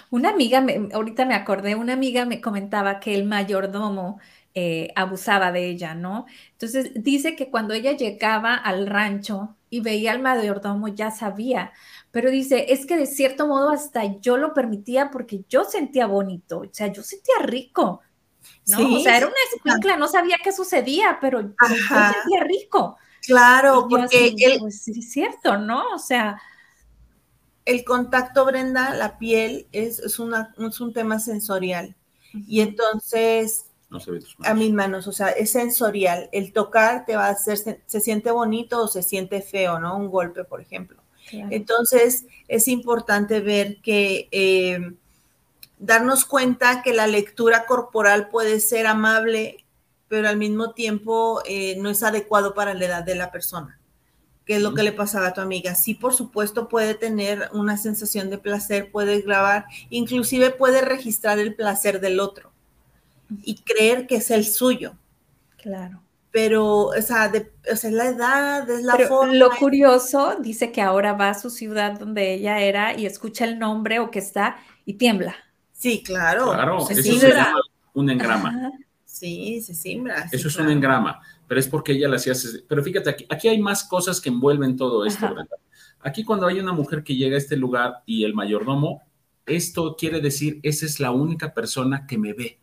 Una amiga, ahorita me acordé, una amiga me comentaba que el mayordomo eh, abusaba de ella, ¿no? Entonces dice que cuando ella llegaba al rancho y veía al mayordomo ya sabía, pero dice, es que de cierto modo hasta yo lo permitía porque yo sentía bonito, o sea, yo sentía rico, ¿no? o sea, era una escuincla, no sabía qué sucedía, pero yo sentía rico. Claro, porque pues, sí, es cierto, ¿no? O sea, el contacto, Brenda, la piel es, es, una, es un tema sensorial. Y entonces, a mis manos, o sea, es sensorial. El tocar te va a hacer, se, siente bonito o se siente feo, ¿no? Un golpe, por ejemplo. Entonces, es importante ver que eh, darnos cuenta que la lectura corporal puede ser amable, pero al mismo tiempo eh, no es adecuado para la edad de la persona. ¿Qué es lo que le pasaba a tu amiga? Sí, por supuesto, puede tener una sensación de placer, puede grabar, inclusive puede registrar el placer del otro y creer que es el suyo. Claro. Pero, o sea, de, es la edad, es la forma. Lo curioso, dice que ahora va a su ciudad donde ella era y escucha el nombre o que está y tiembla. Sí, claro. Claro, eso se llama un engrama. Sí, se simbra. Eso es un engrama, pero es porque ella la hacía. Pero fíjate, aquí, aquí hay más cosas que envuelven todo esto, Aquí cuando hay una mujer que llega a este lugar y el mayordomo, esto quiere decir, esa es la única persona que me ve.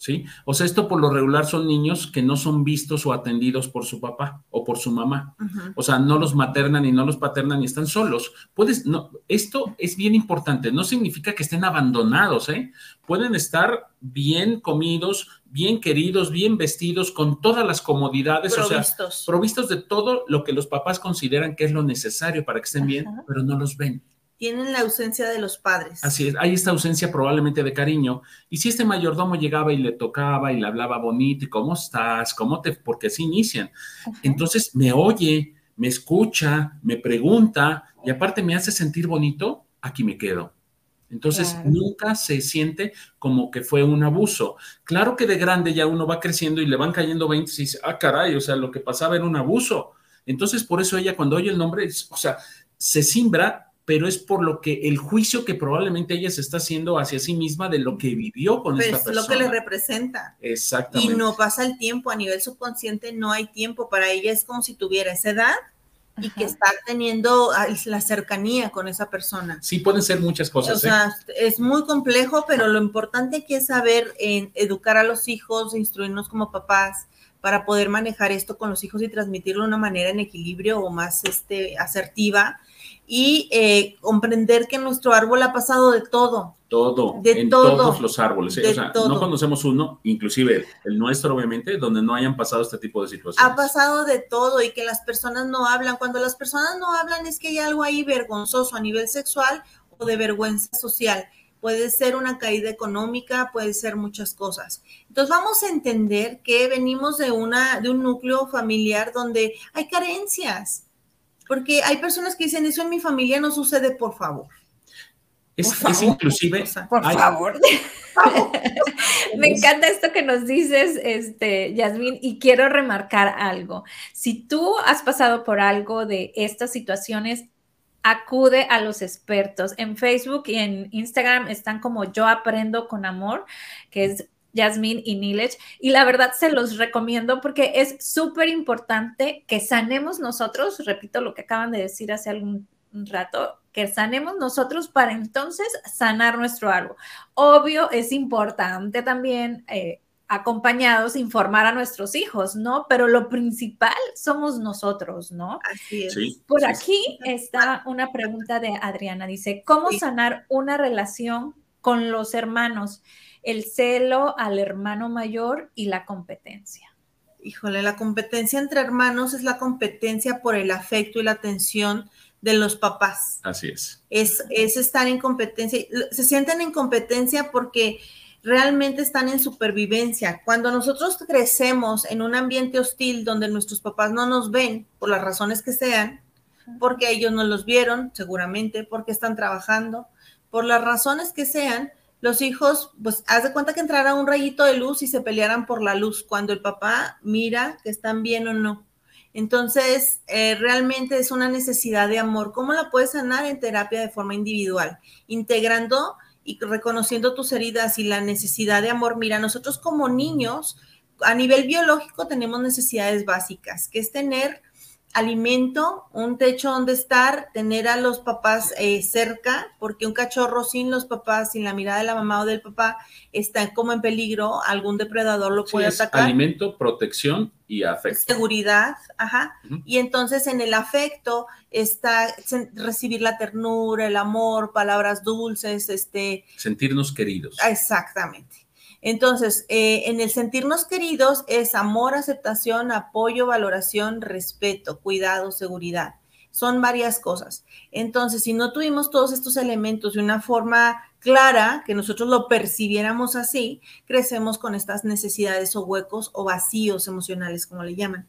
¿Sí? O sea, esto por lo regular son niños que no son vistos o atendidos por su papá o por su mamá. O sea, no los maternan y no los paternan y están solos. Puedes, no, esto es bien importante. No significa que estén abandonados, ¿eh? Pueden estar bien comidos, bien queridos, bien vestidos, con todas las comodidades, provistos. o sea, provistos de todo lo que los papás consideran que es lo necesario para que estén bien, pero no los ven tienen la ausencia de los padres. Así es, hay esta ausencia probablemente de cariño. Y si este mayordomo llegaba y le tocaba y le hablaba bonito, y cómo estás, cómo te, porque así inician. Entonces me oye, me escucha, me pregunta y aparte me hace sentir bonito, aquí me quedo. Entonces nunca se siente como que fue un abuso. Claro que de grande ya uno va creciendo y le van cayendo 20 y dice, ah, caray, o sea, lo que pasaba era un abuso. Entonces por eso ella cuando oye el nombre, o sea, se simbra pero es por lo que el juicio que probablemente ella se está haciendo hacia sí misma de lo que vivió con esta persona. Es lo que le representa. Exactamente. Y no pasa el tiempo, a nivel subconsciente no hay tiempo, para ella es como si tuviera esa edad y que está teniendo la cercanía con esa persona. Sí, pueden ser muchas cosas. O sea, ¿eh? es muy complejo, pero lo importante aquí es saber en educar a los hijos, instruirnos como papás para poder manejar esto con los hijos y transmitirlo de una manera en equilibrio o más este, asertiva y eh, comprender que nuestro árbol ha pasado de todo. Todo, de en todos los árboles. ¿eh? O sea, no conocemos uno, inclusive el nuestro, obviamente, donde no hayan pasado este tipo de situaciones. Ha pasado de todo y que las personas no hablan. Cuando las personas no hablan es que hay algo ahí vergonzoso a nivel sexual o de vergüenza social. Puede ser una caída económica, puede ser muchas cosas. Entonces vamos a entender que venimos de, una, de un núcleo familiar donde hay carencias porque hay personas que dicen, eso en mi familia no sucede, por favor. Es, inclusive. Por favor. *laughs* *laughs* Me encanta esto que nos dices, este, Yasmin, y quiero remarcar algo. Si tú has pasado por algo de estas situaciones, acude a los expertos. En Facebook y en Instagram están como Yo Aprendo con Amor, que es Yasmin y Nilech. Y la verdad se los recomiendo porque es súper importante que sanemos nosotros, repito lo que acaban de decir hace algún rato, que sanemos nosotros para entonces sanar nuestro árbol. Obvio, es importante también eh, acompañados informar a nuestros hijos, ¿no? Pero lo principal somos nosotros, ¿no? Así es. Por aquí está una pregunta de Adriana, dice, ¿cómo sanar una relación con los hermanos? El celo al hermano mayor y la competencia. Híjole, la competencia entre hermanos es la competencia por el afecto y la atención de los papás. Así es. Es, es estar en competencia. Se sienten en competencia porque realmente están en supervivencia. Cuando nosotros crecemos en un ambiente hostil donde nuestros papás no nos ven, por las razones que sean, porque ellos no los vieron, seguramente, porque están trabajando, por las razones que sean, los hijos, pues haz de cuenta que entrara un rayito de luz y se pelearan por la luz cuando el papá mira que están bien o no. Entonces, eh, realmente es una necesidad de amor. ¿Cómo la puedes sanar en terapia de forma individual? Integrando y reconociendo tus heridas y la necesidad de amor. Mira, nosotros como niños, a nivel biológico tenemos necesidades básicas, que es tener alimento, un techo donde estar, tener a los papás eh, cerca, porque un cachorro sin los papás, sin la mirada de la mamá o del papá, está como en peligro, algún depredador lo puede atacar. Alimento, protección y afecto. Seguridad, ajá. Y entonces en el afecto está recibir la ternura, el amor, palabras dulces, este... Sentirnos queridos. Exactamente. Entonces, eh, en el sentirnos queridos es amor, aceptación, apoyo, valoración, respeto, cuidado, seguridad. Son varias cosas. Entonces, si no tuvimos todos estos elementos de una forma clara, que nosotros lo percibiéramos así, crecemos con estas necesidades o huecos o vacíos emocionales, como le llaman.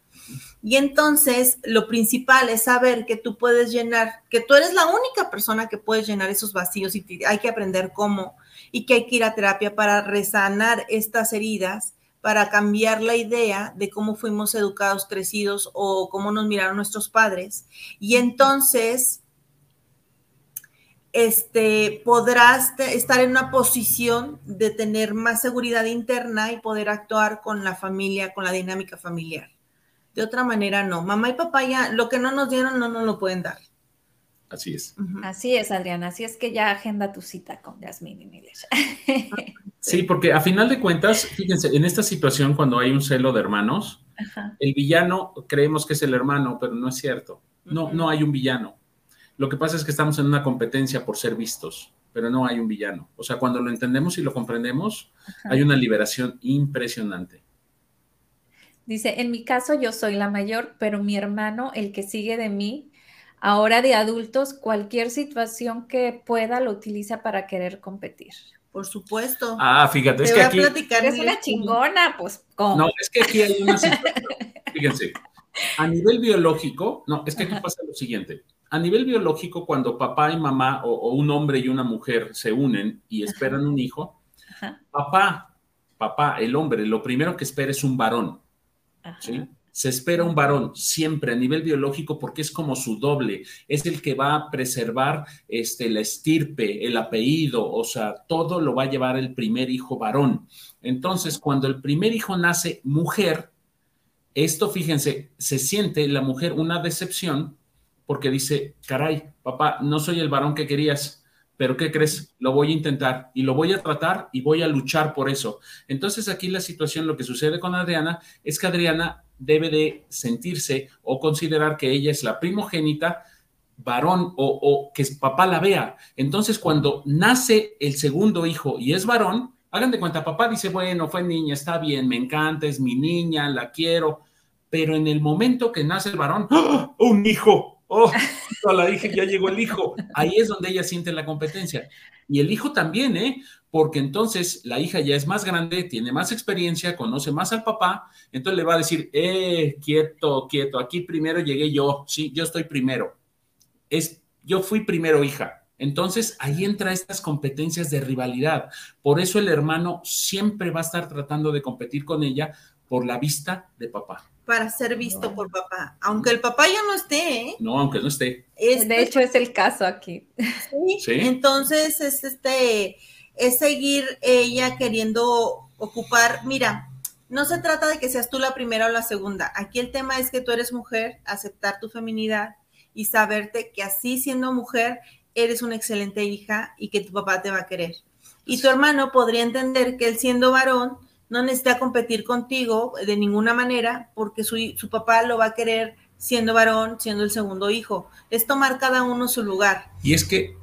Y entonces, lo principal es saber que tú puedes llenar, que tú eres la única persona que puedes llenar esos vacíos y hay que aprender cómo y que hay que ir a terapia para resanar estas heridas, para cambiar la idea de cómo fuimos educados, crecidos o cómo nos miraron nuestros padres. Y entonces, este, podrás estar en una posición de tener más seguridad interna y poder actuar con la familia, con la dinámica familiar. De otra manera, no. Mamá y papá ya lo que no nos dieron no nos lo pueden dar. Así es. Así es, Adriana. Así es que ya agenda tu cita con Yasmín y Miles. *laughs* sí, porque a final de cuentas, fíjense, en esta situación cuando hay un celo de hermanos, el villano creemos que es el hermano, pero no es cierto. No, no hay un villano. Lo que pasa es que estamos en una competencia por ser vistos, pero no hay un villano. O sea, cuando lo entendemos y lo comprendemos, hay una liberación impresionante. Dice, en mi caso yo soy la mayor, pero mi hermano, el que sigue de mí, Ahora de adultos, cualquier situación que pueda lo utiliza para querer competir. Por supuesto. Ah, fíjate, es que aquí... es una chingona, pues, ¿cómo? No, es que aquí hay una *laughs* situación. Fíjense, a nivel biológico, no, es que aquí pasa lo siguiente. A nivel biológico, cuando papá y mamá o, un hombre y una mujer se unen y esperan un hijo, papá, papá, el hombre, lo primero que espera es un varón. ¿sí? Se espera un varón siempre a nivel biológico porque es como su doble, es el que va a preservar este, la estirpe, el apellido, o sea, todo lo va a llevar el primer hijo varón. Entonces, cuando el primer hijo nace mujer, esto, fíjense, se siente la mujer una decepción porque dice, caray, papá, no soy el varón que querías, pero ¿qué crees? Lo voy a intentar y lo voy a tratar y voy a luchar por eso. Entonces aquí la situación, lo que sucede con Adriana es que Adriana debe de sentirse o considerar que ella es la primogénita varón o, o que papá la vea. Entonces cuando nace el segundo hijo y es varón, hagan de cuenta, papá dice, bueno, fue niña, está bien, me encanta, es mi niña, la quiero, pero en el momento que nace el varón, ¡ah! un hijo, oh, *laughs* la dije, ya llegó el hijo. Ahí es donde ella siente la competencia. Y el hijo también, ¿eh? Porque entonces la hija ya es más grande, tiene más experiencia, conoce más al papá, entonces le va a decir, eh, quieto, quieto, aquí primero llegué yo, sí, yo estoy primero. Es, yo fui primero hija. Entonces ahí entra estas competencias de rivalidad. Por eso el hermano siempre va a estar tratando de competir con ella por la vista de papá para ser visto por papá, aunque el papá ya no esté. ¿eh? No, aunque no esté. de hecho, es el caso aquí. ¿Sí? Entonces, es este, es seguir ella queriendo ocupar, mira, no se trata de que seas tú la primera o la segunda. Aquí el tema es que tú eres mujer, aceptar tu feminidad y saberte que así siendo mujer eres una excelente hija y que tu papá te va a querer. Y tu hermano podría entender que él siendo varón, no necesita competir contigo de ninguna manera porque su, su papá lo va a querer siendo varón, siendo el segundo hijo. Es tomar cada uno su lugar. Y es que,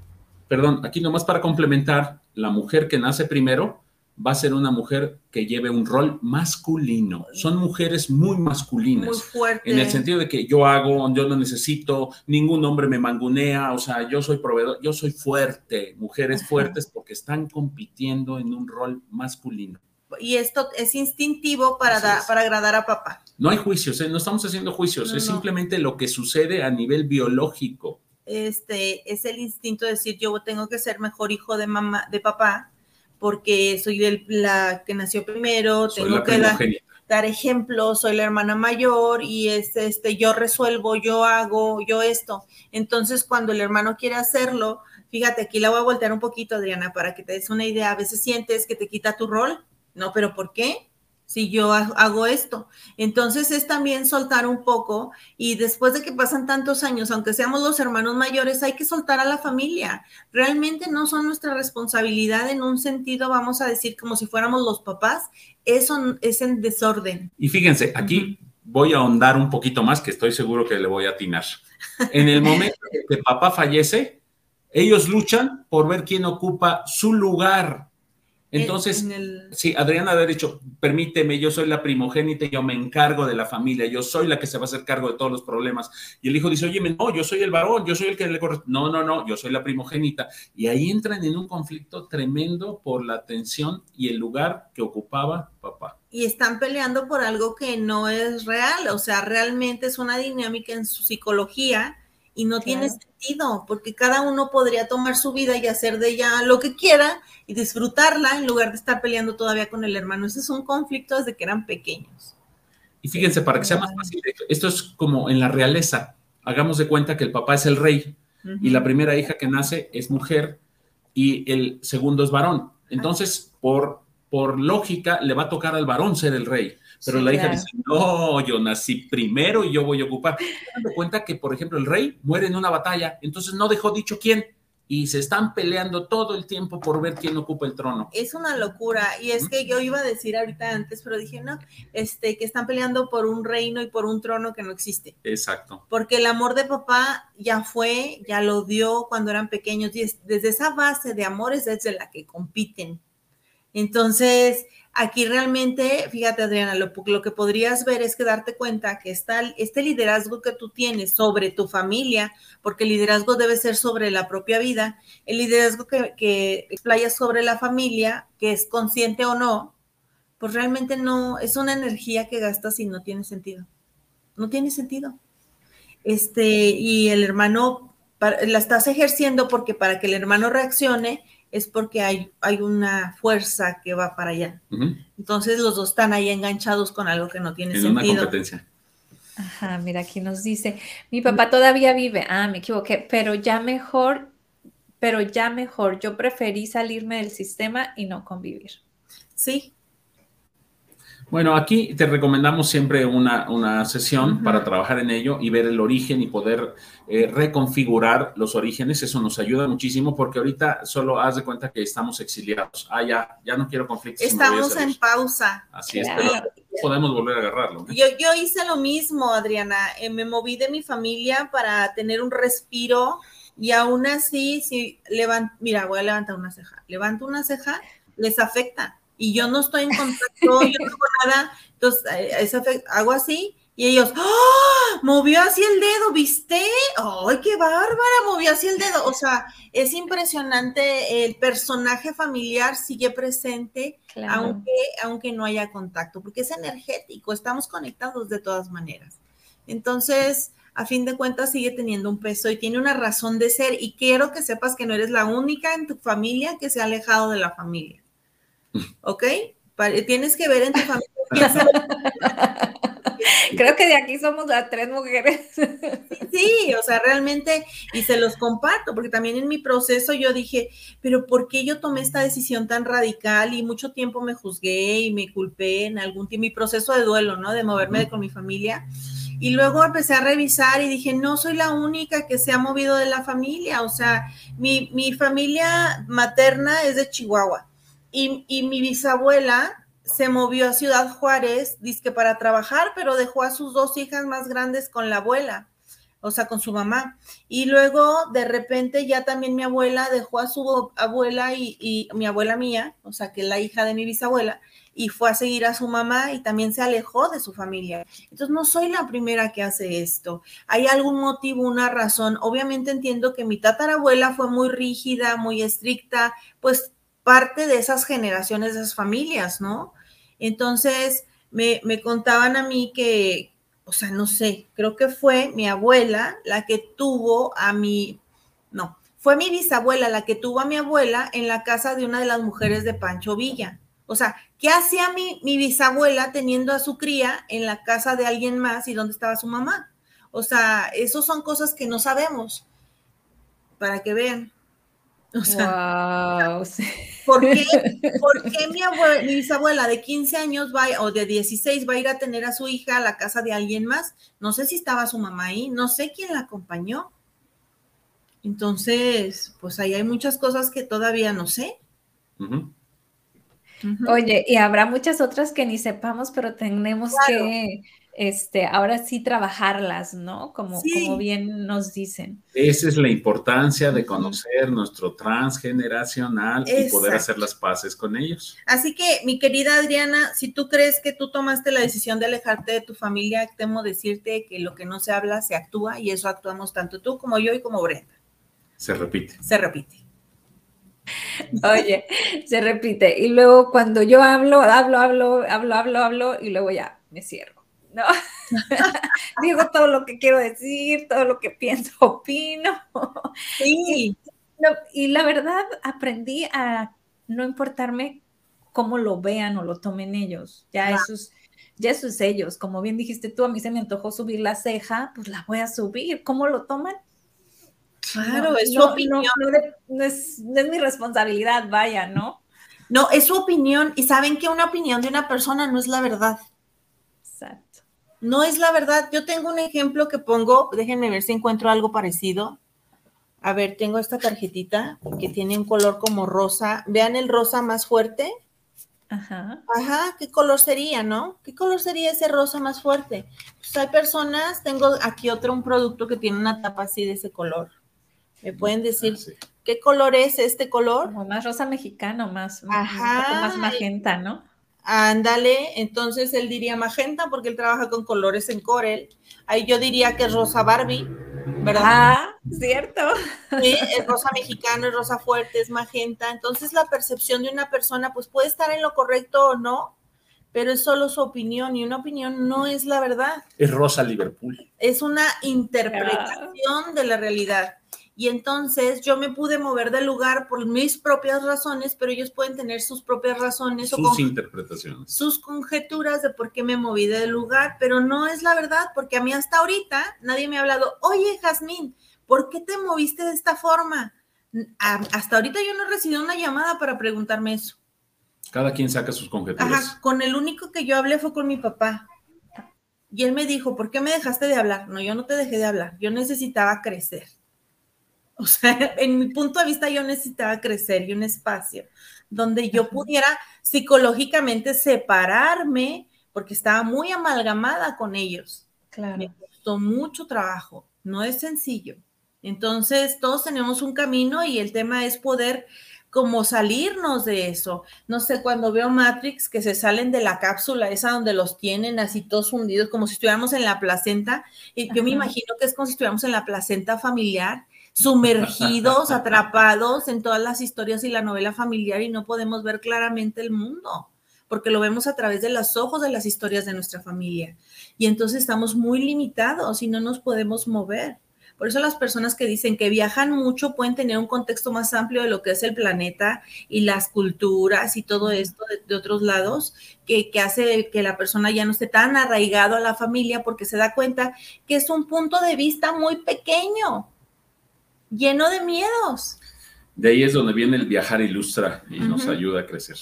perdón, aquí nomás para complementar, la mujer que nace primero va a ser una mujer que lleve un rol masculino. Son mujeres muy masculinas. Muy fuertes. En el sentido de que yo hago, yo lo necesito, ningún hombre me mangunea, o sea, yo soy proveedor, yo soy fuerte. Mujeres fuertes porque están compitiendo en un rol masculino y esto es instintivo para, para agradar a papá. No hay juicios, ¿eh? no estamos haciendo juicios, es simplemente lo que sucede a nivel biológico. Este es el instinto de decir yo tengo que ser mejor hijo de mamá, de papá, porque soy la que nació primero, tengo que dar, dar ejemplos, soy la hermana mayor y es este yo resuelvo, yo hago, yo esto. Entonces cuando el hermano quiere hacerlo, fíjate, aquí la voy a voltear un poquito, Adriana, para que te des una idea. A veces sientes que te quita tu rol no, pero ¿por qué? si yo hago esto. Entonces es también soltar un poco y después de que pasan tantos años, aunque seamos los hermanos mayores, hay que soltar a la familia. Realmente no son nuestra responsabilidad en un sentido, vamos a decir, como si fuéramos los papás. Eso es en desorden. Y fíjense, aquí voy a ahondar un poquito más, que estoy seguro que le voy a atinar. En el momento *laughs* que papá fallece, ellos luchan por ver quién ocupa su lugar entonces, sí, Adriana ha dicho, permíteme, yo soy la primogénita, yo me encargo de la familia, yo soy la que se va a hacer cargo de todos los problemas. Y el hijo dice, oye, no, yo soy el varón, yo soy el que le corresponde. No, no, no, yo soy la primogénita. Y ahí entran en un conflicto tremendo por la atención y el lugar que ocupaba papá. Y están peleando por algo que no es real, o sea, realmente es una dinámica en su psicología y no tiene sentido, porque cada uno podría tomar su vida y hacer de ella lo que quiera y disfrutarla en lugar de estar peleando todavía con el hermano. Ese es un conflicto desde que eran pequeños. Y fíjense, para que sea más fácil, esto es como en la realeza. Hagamos de cuenta que el papá es el rey y la primera hija que nace es mujer y el segundo es varón. Entonces, por, por lógica, le va a tocar al varón ser el rey. Pero la hija dice, no, yo nací primero y yo voy a ocupar. Me cuenta que, por ejemplo, el rey muere en una batalla, entonces no dejó dicho quién. Y se están peleando todo el tiempo por ver quién ocupa el trono. Es una locura. Y es que yo iba a decir ahorita antes, pero dije, no, este, que están peleando por un reino y por un trono que no existe. Exacto. Porque el amor de papá ya fue, ya lo dio cuando eran pequeños. Y desde esa base de amor es desde la que compiten. Entonces, Aquí realmente, fíjate Adriana, lo, que podrías ver es que darte cuenta que está este liderazgo que tú tienes sobre tu familia, porque el liderazgo debe ser sobre la propia vida, el liderazgo que, que explayas sobre la familia, que es consciente o no, pues realmente no, es una energía que gastas y no tiene sentido. No tiene sentido. Este, y el hermano la estás ejerciendo porque para que el hermano reaccione, es porque hay, hay una fuerza que va para allá. Entonces los dos están ahí enganchados con algo que no tiene en sentido. Una competencia. Ajá, mira, aquí nos dice, mi papá todavía vive, ah, me equivoqué, pero ya mejor, pero ya mejor, yo preferí salirme del sistema y no convivir. Sí, bueno, aquí te recomendamos siempre una, sesión para trabajar en ello y ver el origen y poder eh, reconfigurar los orígenes. Eso nos ayuda muchísimo porque ahorita solo haz de cuenta que estamos exiliados. Ah, ya, ya no quiero conflictos. Estamos en pausa. Así es, pero podemos volver a agarrarlo. Yo, yo hice lo mismo, Adriana. Eh, me moví de mi familia para tener un respiro y aún así, si levanto, mira, voy a levantar una ceja. Levanto una ceja, les afecta y yo no estoy en contacto, yo no hago nada, entonces eh, hago así y ellos, ¡oh! Movió así el dedo, ¿viste? ¡Ay, qué bárbara! Movió así el dedo. O sea, es impresionante, el personaje familiar sigue presente, aunque, aunque no haya contacto, porque es energético, estamos conectados de todas maneras. Entonces, a fin de cuentas, sigue teniendo un peso y tiene una razón de ser. Y quiero que sepas que no eres la única en tu familia que se ha alejado de la familia. *laughs* ¿ok? Tienes que ver en tu familia. *laughs* *laughs* Creo que de aquí somos las tres mujeres. Sí, o sea, realmente, y se los comparto, porque también en mi proceso yo dije, pero ¿por qué yo tomé esta decisión tan radical? Y mucho tiempo me juzgué y me culpé en algún tiempo, mi proceso de duelo, ¿no? De moverme con mi familia. Y luego empecé a revisar y dije, no soy la única que se ha movido de la familia, o sea, mi, mi familia materna es de Chihuahua y, mi bisabuela se movió a Ciudad Juárez, que para trabajar, pero dejó a sus dos hijas más grandes con la abuela, o sea, con su mamá. Y luego, de repente, ya también mi abuela dejó a su abuela y, y, mi abuela mía, o sea, que es la hija de mi bisabuela, y fue a seguir a su mamá y también se alejó de su familia. Entonces, no soy la primera que hace esto. Hay algún motivo, una razón. Obviamente entiendo que mi tatarabuela fue muy rígida, muy estricta, pues parte de esas generaciones, de esas familias, ¿no? Entonces, me, contaban a mí que, o sea, no sé, creo que fue mi abuela la que tuvo a mi, no, fue mi bisabuela la que tuvo a mi abuela en la casa de una de las mujeres de Pancho Villa. O sea, ¿qué hacía mi, mi bisabuela teniendo a su cría en la casa de alguien más y dónde estaba su mamá? O sea, esas son cosas que no sabemos, para que vean. O sea, *laughs* ¿por qué, mi, bisabuela de 15 años va, o de 16 va a ir a tener a su hija a la casa de alguien más? No sé si estaba su mamá ahí, no sé quién la acompañó. Entonces, pues ahí hay muchas cosas que todavía no sé. Oye, y habrá muchas otras que ni sepamos, pero tenemos que este, ahora sí trabajarlas, ¿no? Como, como bien nos dicen. Esa es la importancia de conocer nuestro transgeneracional y poder hacer las paces con ellos. Así que, mi querida Adriana, si tú crees que tú tomaste la decisión de alejarte de tu familia, temo decirte que lo que no se habla se actúa y eso actuamos tanto tú como yo y como Brenda. Se repite. Se repite. Oye, se repite. Y luego cuando yo hablo, hablo, hablo, hablo, hablo, hablo y luego ya me cierro. ¿No? *laughs* Digo todo lo que quiero decir, todo lo que pienso, *laughs* opino. Sí. Y, la verdad, aprendí a no importarme cómo lo vean o lo tomen ellos. Ya esos, ya esos ellos. Como bien dijiste tú, a mí se me antojó subir la ceja, pues la voy a subir. ¿Cómo lo toman? Claro, es su opinión. No, es, no es mi responsabilidad, vaya, ¿no? No, es su opinión. Y saben que una opinión de una persona no es la verdad. No es la verdad. Yo tengo un ejemplo que pongo, déjenme ver si encuentro algo parecido. A ver, tengo esta tarjetita que tiene un color como rosa. Vean el rosa más fuerte. Ajá. Ajá, ¿qué color sería, no? ¿Qué color sería ese rosa más fuerte? Pues hay personas, tengo aquí otro, un producto que tiene una tapa así de ese color. ¿Me pueden decir ah, qué color es este color? Como más rosa mexicano, más, Ajá. más magenta, ¿no? Ándale, entonces él diría magenta porque él trabaja con colores en Corel. Ahí yo diría que es rosa Barbie, ¿verdad? Ah, cierto. Sí, es rosa mexicano, es rosa fuerte, es magenta. Entonces la percepción de una persona pues puede estar en lo correcto o no, pero es solo su opinión y una opinión no es la verdad. Es rosa Liverpool. Es una interpretación de la realidad. Y entonces yo me pude mover del lugar por mis propias razones, pero ellos pueden tener sus propias razones. Sus o interpretaciones. Sus conjeturas de por qué me moví del lugar, pero no es la verdad, porque a mí hasta ahorita nadie me ha hablado, oye, Jazmín, ¿por qué te moviste de esta forma? hasta ahorita yo no he recibido una llamada para preguntarme eso. Cada quien saca sus conjeturas. Ajá, con el único que yo hablé fue con mi papá. Y él me dijo, ¿por qué me dejaste de hablar? No, yo no te dejé de hablar, yo necesitaba crecer. O sea, *laughs* en mi punto de vista yo necesitaba crecer y un espacio donde yo pudiera psicológicamente separarme porque estaba muy amalgamada con ellos. Claro. Me costó mucho trabajo, no es sencillo. Entonces, todos tenemos un camino y el tema es poder como salirnos de eso. No sé, cuando veo Matrix que se salen de la cápsula esa donde los tienen así todos hundidos, como si estuviéramos en la placenta, y yo me imagino que es como si estuviéramos en la placenta familiar sumergidos, atrapados en todas las historias y la novela familiar y no podemos ver claramente el mundo, porque lo vemos a través de los ojos de las historias de nuestra familia. Y entonces estamos muy limitados y no nos podemos mover. Por eso las personas que dicen que viajan mucho pueden tener un contexto más amplio de lo que es el planeta y las culturas y todo esto de, otros lados, que, que, hace que la persona ya no esté tan arraigado a la familia porque se da cuenta que es un punto de vista muy pequeño lleno de miedos. De ahí es donde viene el viajar ilustra y nos ayuda a crecer.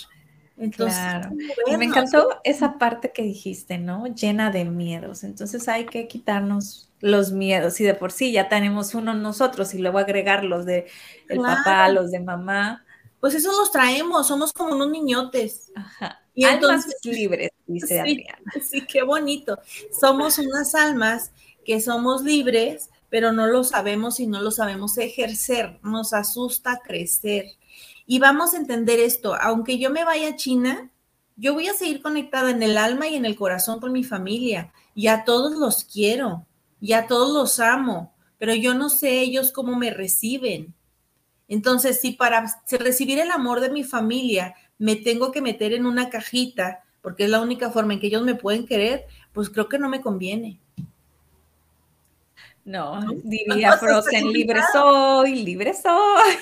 Entonces, claro. me encantó esa parte que dijiste, ¿no? Llena de miedos. Entonces hay que quitarnos los miedos y de por sí ya tenemos uno nosotros y luego agregar los de el papá, los de mamá. Pues eso los traemos, somos como unos niñotes. Ajá. Y almas libres, dice Adriana. Sí, qué bonito. Somos unas almas que somos libres, pero no lo sabemos y no lo sabemos ejercer, nos asusta crecer. Y vamos a entender esto, aunque yo me vaya a China, yo voy a seguir conectada en el alma y en el corazón con mi familia, y a todos los quiero, y a todos los amo, pero yo no sé ellos cómo me reciben. Entonces, si para recibir el amor de mi familia me tengo que meter en una cajita, porque es la única forma en que ellos me pueden querer, pues creo que no me conviene. No, diría Frozen, libre soy, libre soy.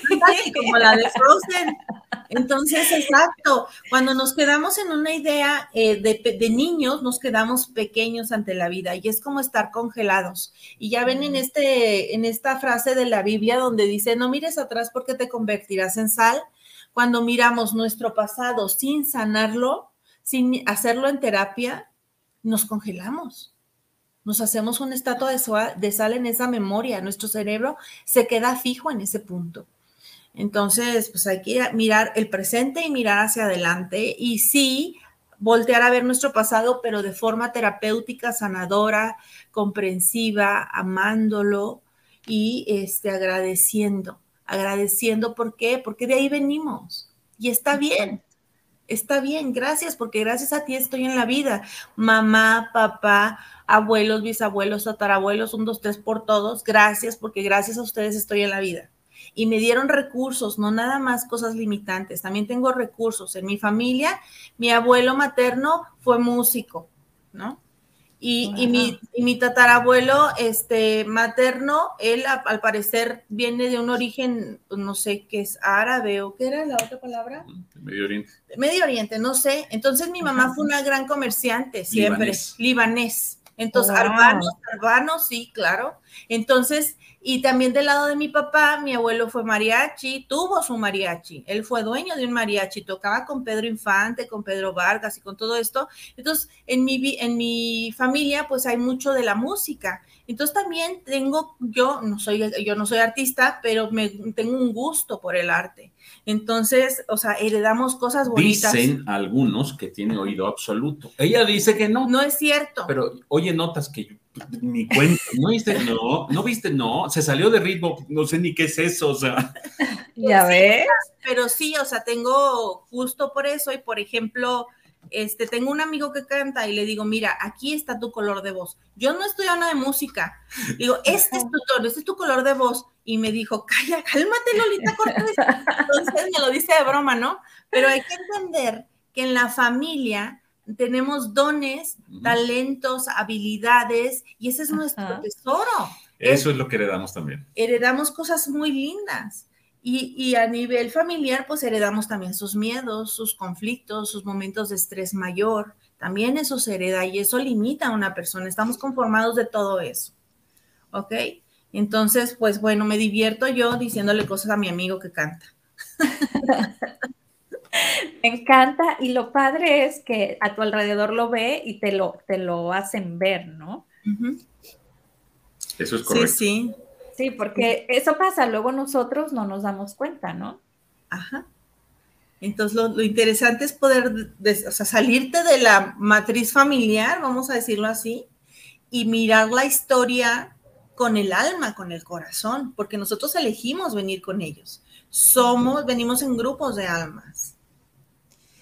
como la de Frozen. *laughs* Entonces, exacto, cuando nos quedamos en una idea eh, de, de, niños, nos quedamos pequeños ante la vida y es como estar congelados. Y ya ven en, este, en esta frase de la Biblia donde dice, no mires atrás porque te convertirás en sal. Cuando miramos nuestro pasado sin sanarlo, sin hacerlo en terapia, nos congelamos nos hacemos una estatua de, sal en esa memoria, nuestro cerebro se queda fijo en ese punto. Entonces, pues hay que mirar el presente y mirar hacia adelante y sí, voltear a ver nuestro pasado, pero de forma terapéutica, sanadora, comprensiva, amándolo y este, agradeciendo. Agradeciendo, ¿por qué? Porque de ahí venimos y está bien. Está bien, gracias, porque gracias a ti estoy en la vida. Mamá, papá, abuelos, bisabuelos, tatarabuelos, un, dos, tres por todos. Gracias, porque gracias a ustedes estoy en la vida. Y me dieron recursos, no nada más cosas limitantes. También tengo recursos. En mi familia, mi abuelo materno fue músico, ¿no? Y, mi, mi, tatarabuelo este, materno, él al parecer viene de un origen, pues, no sé qué es árabe o qué era la otra palabra. Medio Oriente. Medio Oriente, no sé. Entonces mi mamá fue una gran comerciante, siempre, libanés. Entonces, hermanos, sí, claro. Entonces, y también del lado de mi papá, mi abuelo fue mariachi, tuvo su mariachi, él fue dueño de un mariachi, tocaba con Pedro Infante, con Pedro Vargas y con todo esto. Entonces, en mi, en mi familia, pues hay mucho de la música. Entonces también tengo, yo no soy, yo no soy artista, pero me, tengo un gusto por el arte. Entonces, o sea, heredamos cosas bonitas. Dicen algunos que tiene oído absoluto. Ella dice que no. No es cierto. Pero oye, notas que yo ni cuenta, ¿no viste? No, no viste, no, se salió de ritmo, no sé ni qué es eso, o sea. Ya ves. Pero sí, o sea, tengo gusto por eso y, por ejemplo, este, tengo un amigo que canta y le digo, mira, aquí está tu color de voz. Yo no estoy hablando de música. Digo, este es tu tono, este es tu color de voz. Y me dijo, calla, cálmate, Lolita Cortés. Entonces me lo dice de broma, ¿no? Pero hay que entender que en la familia tenemos dones, talentos, habilidades, y ese es nuestro tesoro. Eso es lo que heredamos también. Heredamos cosas muy lindas. Y, a nivel familiar, pues heredamos también sus miedos, sus conflictos, sus momentos de estrés mayor. También eso se hereda y eso limita a una persona. Estamos conformados de todo eso. ¿Ok? Entonces, pues bueno, me divierto yo diciéndole cosas a mi amigo que canta. *laughs* Me encanta y lo padre es que a tu alrededor lo ve y te lo, te lo hacen ver, ¿no? Eso es correcto. Sí, sí. Sí, porque eso pasa, luego nosotros no nos damos cuenta, ¿no? Ajá. Entonces, lo, interesante es poder o sea, salirte de la matriz familiar, vamos a decirlo así, y mirar la historia con el alma, con el corazón, porque nosotros elegimos venir con ellos. Somos, venimos en grupos de almas.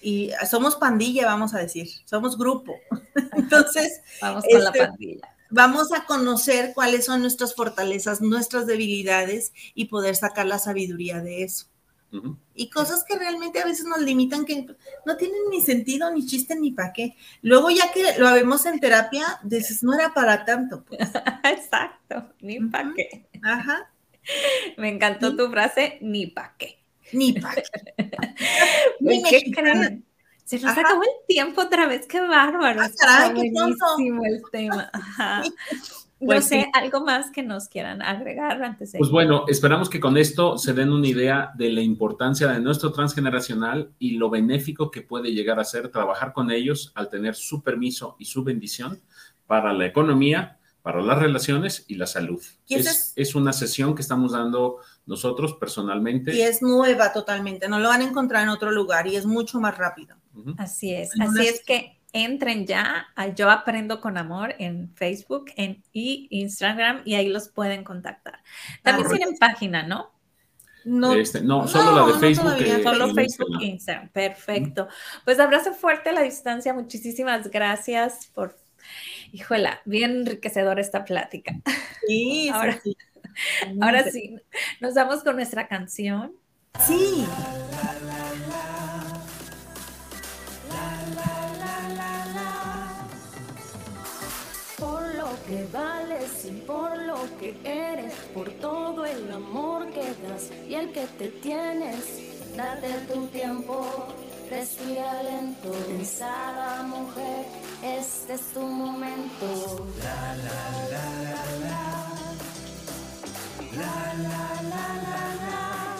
Y somos pandilla, vamos a decir, somos grupo. *laughs* Entonces, *laughs* vamos con la este, pandilla vamos a conocer cuáles son nuestras fortalezas, nuestras debilidades y poder sacar la sabiduría de eso. Y cosas que realmente a veces nos limitan, que no tienen ni sentido, ni chiste, ni para qué. Luego ya que lo vemos en terapia, dices, no era para tanto. Pues. *laughs* Exacto, ni para qué. Ajá. Me encantó tu frase, ni para qué. Ni para qué. *laughs* ¿Qué creen? Se nos acabó el tiempo otra vez, qué bárbaro. Ah, buenísimo el tema. no pues sé, algo más que nos quieran agregar antes de. Pues bueno, esperamos que con esto se den una idea de la importancia de nuestro transgeneracional y lo benéfico que puede llegar a ser trabajar con ellos al tener su permiso y su bendición para la economía, para las relaciones y la salud. Es, es, una sesión que estamos dando nosotros personalmente. Y es nueva totalmente, no lo van a encontrar en otro lugar y es mucho más rápido. Así es, así es que entren ya a Yo Aprendo con Amor en Facebook en, y Instagram y ahí los pueden contactar. También tienen página, ¿no? No, este, no, solo la de Facebook. Eh, solo Facebook e Instagram. Perfecto. Pues abrazo fuerte a la distancia. Muchísimas gracias por, híjola, bien enriquecedora esta plática. Sí, *laughs* ahora, sí. ahora sí, nos vamos con nuestra canción. Sí. que vales y por lo que eres, por todo el amor que das y el que te tienes. date tu tiempo, Respira lento, pensada mujer, este es tu momento. La la la la la. La la la la la.